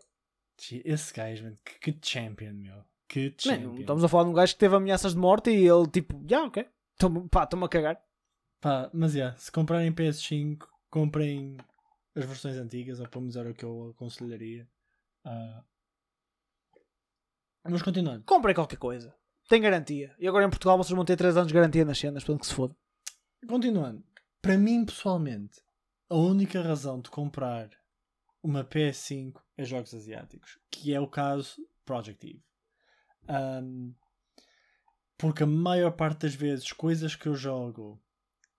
Esse gajo, man, que, que champion, meu. Que Man, champion. estamos a falar de um gajo que teve ameaças de morte e ele tipo, já, yeah, ok, Tamo- pá, estou-me a cagar. Pá, mas yeah, se comprarem PS5, comprem as versões antigas, ou pelo menos era o que eu aconselharia. Ah, Mas continuando. Comprem qualquer coisa. Tem garantia. E agora em Portugal vocês vão ter 3 anos de garantia nas cenas, portanto que se foda. Continuando. Para mim, pessoalmente, a única razão de comprar uma PS5 é jogos asiáticos, que é o caso Project Eve. Ahm, Porque a maior parte das vezes, coisas que eu jogo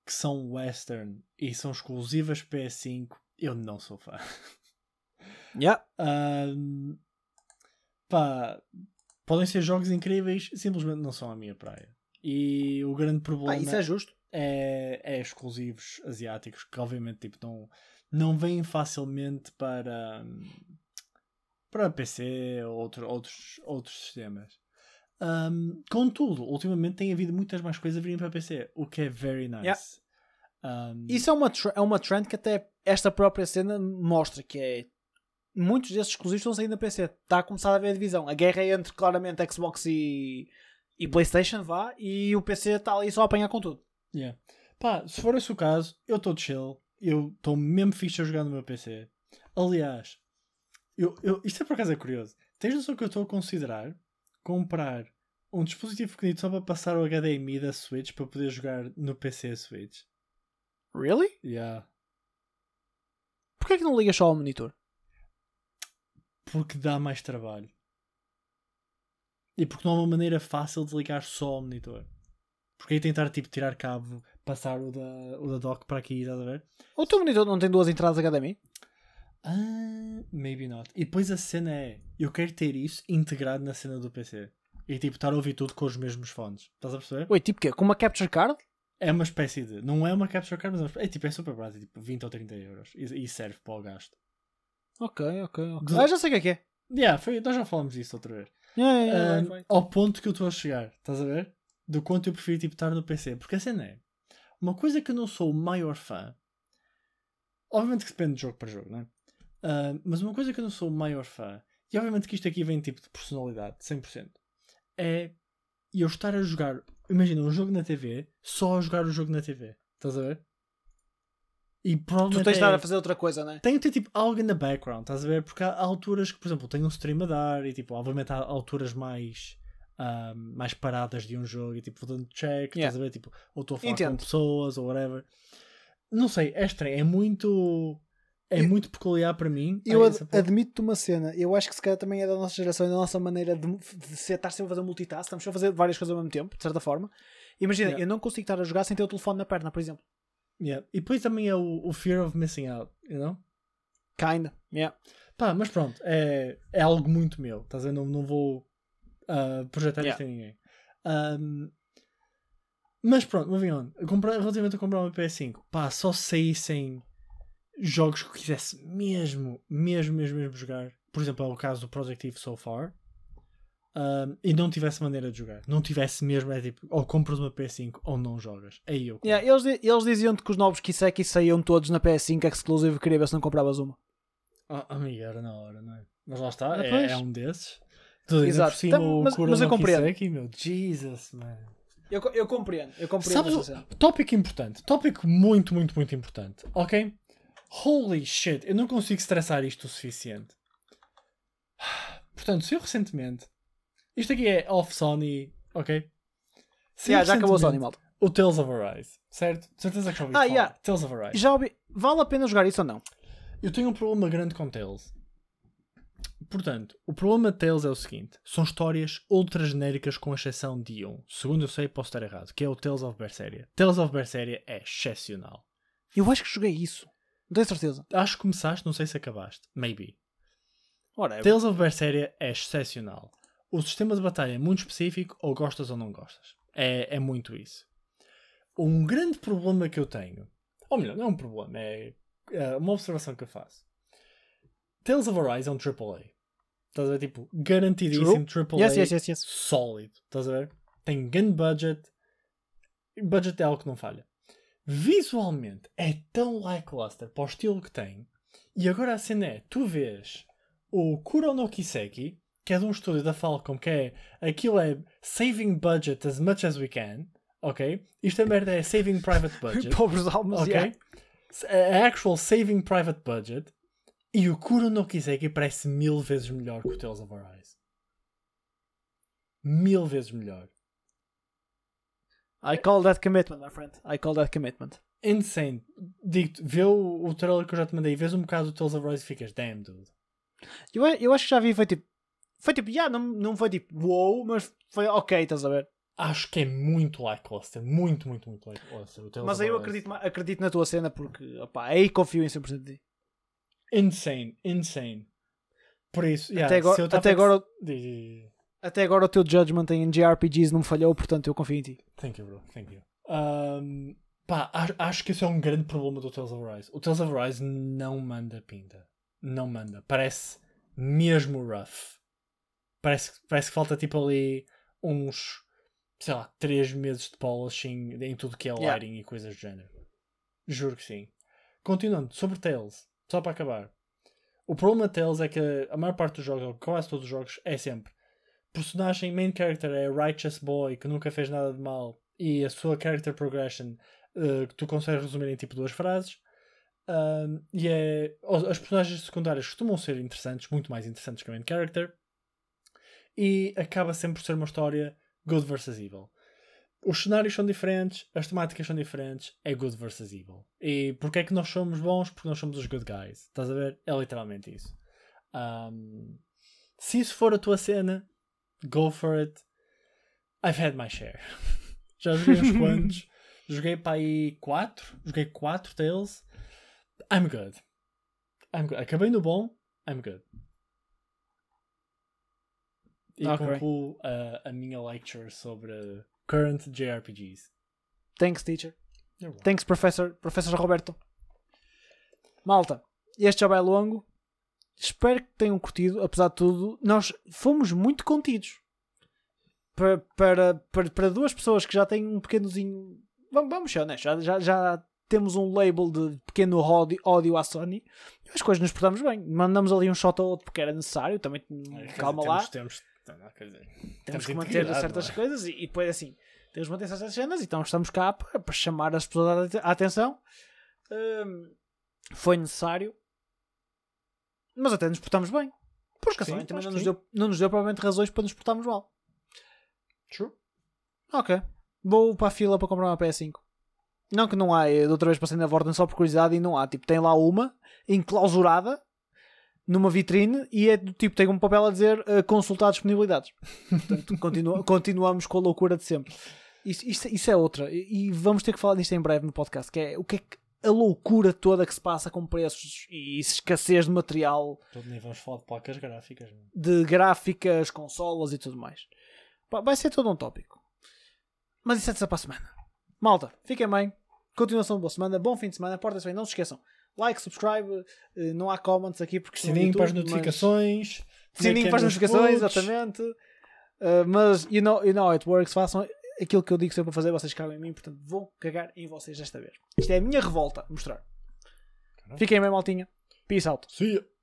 que são western e são exclusivas PS5, eu não sou fã. Yeah. Ahm, pá, podem ser jogos incríveis, simplesmente não são a minha praia. E o grande problema Ah, isso é justo. é, é exclusivos asiáticos que obviamente tipo, não, não vêm facilmente para, para PC ou outro, outros, outros sistemas. Um, contudo, ultimamente tem havido muitas mais coisas a virem para PC, o que é very nice. Yeah. Um, Isso é uma, é uma trend que até esta própria cena mostra que é. Muitos desses exclusivos estão saindo da PC. Está a começar a haver divisão. A guerra é entre claramente Xbox e, e PlayStation, vá, e o PC está ali só a apanhar com tudo. Yeah. Pá, se for esse o caso, eu estou chill. Eu estou mesmo fixe a jogar no meu PC. Aliás, eu, eu, isto é por acaso é curioso. Tens noção que eu estou a considerar comprar um dispositivo pequenito só para passar o HDMI da Switch para poder jogar no PC Switch? Really? Yeah. Porquê é que não ligas só ao monitor? Porque dá mais trabalho. E porque não há uma maneira fácil de ligar só ao monitor. Porque aí tentar tipo tirar cabo, passar o da, o da dock para aqui, estás a ver? O teu monitor não tem duas entradas HDMI? Ah, maybe not. E depois a cena é: eu quero ter isso integrado na cena do PC. E tipo, estar a ouvir tudo com os mesmos fones. Estás a perceber? Oi, tipo quê? Com uma capture card? É uma espécie de. Não é uma capture card, mas é, é tipo, é super barato, é tipo 20 ou 30 euros. E, e serve para o gasto. Ok, ok, ok. Ah, já sei o que é que é. Yeah, foi, nós já falamos disso outra vez. Yeah, yeah, yeah, Ah, right, right. ao ponto que eu estou a chegar, estás a ver? Do quanto eu prefiro tipo, estar no PC. Porque a cena é. Uma coisa que eu não sou o maior fã. Obviamente que depende de jogo para jogo, não é? Ah, mas uma coisa que eu não sou o maior fã. E obviamente que isto aqui vem tipo de personalidade, 100%. É eu estar a jogar. Imagina um jogo na TV, só a jogar o jogo na TV. Estás a ver? E Tu provavelmente. tens de estar é- a fazer outra coisa, né? tem que ter tipo algo in the background, estás a ver? Porque há alturas que, por exemplo, tem um stream a dar e tipo, obviamente há alturas mais, mais paradas de um jogo e tipo, vou dando check, Yeah. estás a ver? Tipo, ou estou a falar com Entendo. pessoas ou whatever. Não sei, é estranho, é muito. É Eu- muito peculiar para mim. Eu a ad- admito-te uma cena. Eu acho que se calhar também é da nossa geração e da nossa maneira de, de ser, estar sempre a fazer multitask. Estamos a fazer várias coisas ao mesmo tempo, de certa forma. Imagina, Yeah. eu não consigo estar a jogar sem ter o telefone na perna, por exemplo. Yeah. E depois também é o, o fear of missing out, you know? Kinda. Yeah. Pá, mas pronto, é, é algo muito meu, estás a ver? Não, não vou ah, projetar Yeah. isto em ninguém. Ahm, mas pronto, moving on. Comprar, relativamente a comprar uma PS5, pá, só saíssem jogos que quisesse mesmo, mesmo, mesmo, mesmo jogar. Por exemplo, é o caso do Project Eve So Far. ahm, e não tivesse maneira de jogar. Não tivesse mesmo, é tipo, ou compras uma PS5 ou não jogas. Aí eu. Yeah, eles, eles diziam-te que os novos Kiseki saíam todos na PS5 exclusive. Queria ver se não compravas uma. Ah, amiga, era na hora, não é? Mas lá está, Ah, é, é um desses. Tudo Exato. por cima Então, mas- mas eu compreendo. Kiseki, meu Jesus, man. Eu, eu compreendo. Eu compreendo Sabes, tópico importante, tópico muito, muito, muito importante, ok? Holy shit, eu não consigo estressar isto o suficiente. Portanto, se eu recentemente, isto aqui é off Sony, ok? Se eu Yeah, já acabou o Sony, malta. O Tales of Arise, certo? De certeza que já ouvi Ah, falar. yeah. Tales of Arise. Já ouvi. Vale a pena jogar isso ou não? Eu tenho um problema grande com Tales. Portanto, o problema de Tales é o seguinte: são histórias ultra genéricas com exceção de um. Segundo eu sei, posso estar errado, que é o Tales of Berseria. Tales of Berseria é excepcional. Eu acho que joguei isso. Não tenho certeza. Acho que começaste, não sei se acabaste. Maybe. Ora, Tales of Berseria é excepcional. O sistema de batalha é muito específico, ou gostas ou não gostas. É, é muito isso. Um grande problema que eu tenho, ou melhor, não é um problema, é, é uma observação que eu faço. Tales of Arise é um AAA. Estás a ver? Tipo, garantidíssimo AAA. Yes, yes, yes, yes. Sólido. Estás a ver? Tem grande budget. Budget é algo que não falha. Visualmente é tão lackluster para o estilo que tem. E agora a cena é: tu vês o Kuro no Kiseki, que é de um estúdio da Falcom, que é aquilo é saving budget as much as we can. Ok? Isto é merda é saving private budget. Pobres almas, Ok? yeah. A actual saving private budget. E o Kuro no Kiseki parece mil vezes melhor que o Tales of Arise. Mil vezes melhor. I call that commitment, my friend. I call that commitment. Insane. Digo-te, vê o, o trailer que eu já te mandei, vês um bocado do Tales of Arise e ficas, damn, dude. Eu, eu acho que já vi, foi tipo. Foi tipo, yeah, não, não foi tipo wow, mas foi ok, estás a ver? acho que é muito lackluster. Muito, muito, muito lackluster. Mas aí eu acredito, acredito na tua cena porque opá, aí confio em 100% de ti. Insane, insane. Por isso, yeah, até agora, até, agora. Até agora o teu judgment em JRPGs não me falhou, portanto eu confio em ti. Thank you, bro. Thank you. Um, pá, acho, que esse é um grande problema do Tales of Rise. O Tales of Rise não manda pinta. Não manda. Parece mesmo rough. Parece, parece que falta tipo ali uns, sei lá, 3 meses de polishing em tudo que é Yeah. lighting e coisas do género. Juro que sim. Continuando, sobre Tales, só para acabar. O problema de Tales é que a maior parte dos jogos, ou quase todos os jogos, é sempre personagem main character é righteous boy que nunca fez nada de mal e a sua character progression que tu consegues resumir em tipo duas frases. E é. As personagens secundárias costumam ser interessantes, muito mais interessantes que a main character. E acaba sempre por ser uma história good versus evil. Os cenários são diferentes, as temáticas são diferentes, é good versus evil. E porque é que nós somos bons? Porque nós somos os good guys. Estás a ver? É literalmente isso. Um, se isso for a tua cena, go for it. I've had my share. Já joguei uns quantos. Joguei para aí 4. Joguei 4 Tales. I'm good. I'm good. Acabei no bom. I'm good. E Ok. concluo a, a minha lecture sobre current JRPGs. Thanks, teacher. Thanks, professor, professor Roberto. Malta, este já vai longo. Espero que tenham curtido. Apesar de tudo, nós fomos muito contidos. Para, para, para, para duas pessoas que já têm um pequenozinho. Vamos, vamos ser honestos, já, já, já temos um label de pequeno ódio, ódio à Sony. As coisas nos portamos bem. Mandamos ali um shot ao outro porque era necessário. Também, É, calma dizer, lá. Temos, temos, quer dizer, temos temos que manter integridade, certas é? coisas e, e depois assim temos que manter certas cenas então estamos cá para, para chamar as pessoas à ate- à atenção Hum, foi necessário mas até nos portamos bem Sim, Sony também não que nos, sim. deu, não nos deu provavelmente razões para nos portarmos mal True. ok vou para a fila para comprar uma PS5 não que não há, eu da outra vez passei na Vorten só por curiosidade e não há, tipo, tem lá uma enclausurada numa vitrine e é do tipo, tem um papel a dizer eh, consultar disponibilidades. Portanto, continua- continuamos com a loucura de sempre. Isso, isso, isso é outra. E, e vamos ter que falar disto em breve no podcast, que é o que é que a loucura toda que se passa com preços e escassez de material, Todo nem vamos falar de placas gráficas. não. de gráficas, consolas e tudo mais. Vai ser todo um tópico. Mas isso é de para a semana. Malta, fiquem bem. Continuação de boa semana. Bom fim de semana. Portem-se bem. Não se esqueçam. Like, subscribe. eh, Não há comments aqui porque é Sininho para as YouTube, mas- notificações. Sininho para as notificações, putos. exatamente. Uh, mas you know, you know how it works. Façam aquilo que eu digo sempre para fazer, vocês cagam em mim, portanto vou cagar em vocês desta vez. Isto é a minha revolta. Mostrar. Caramba. Fiquem bem, maltinha. Peace out. See ya.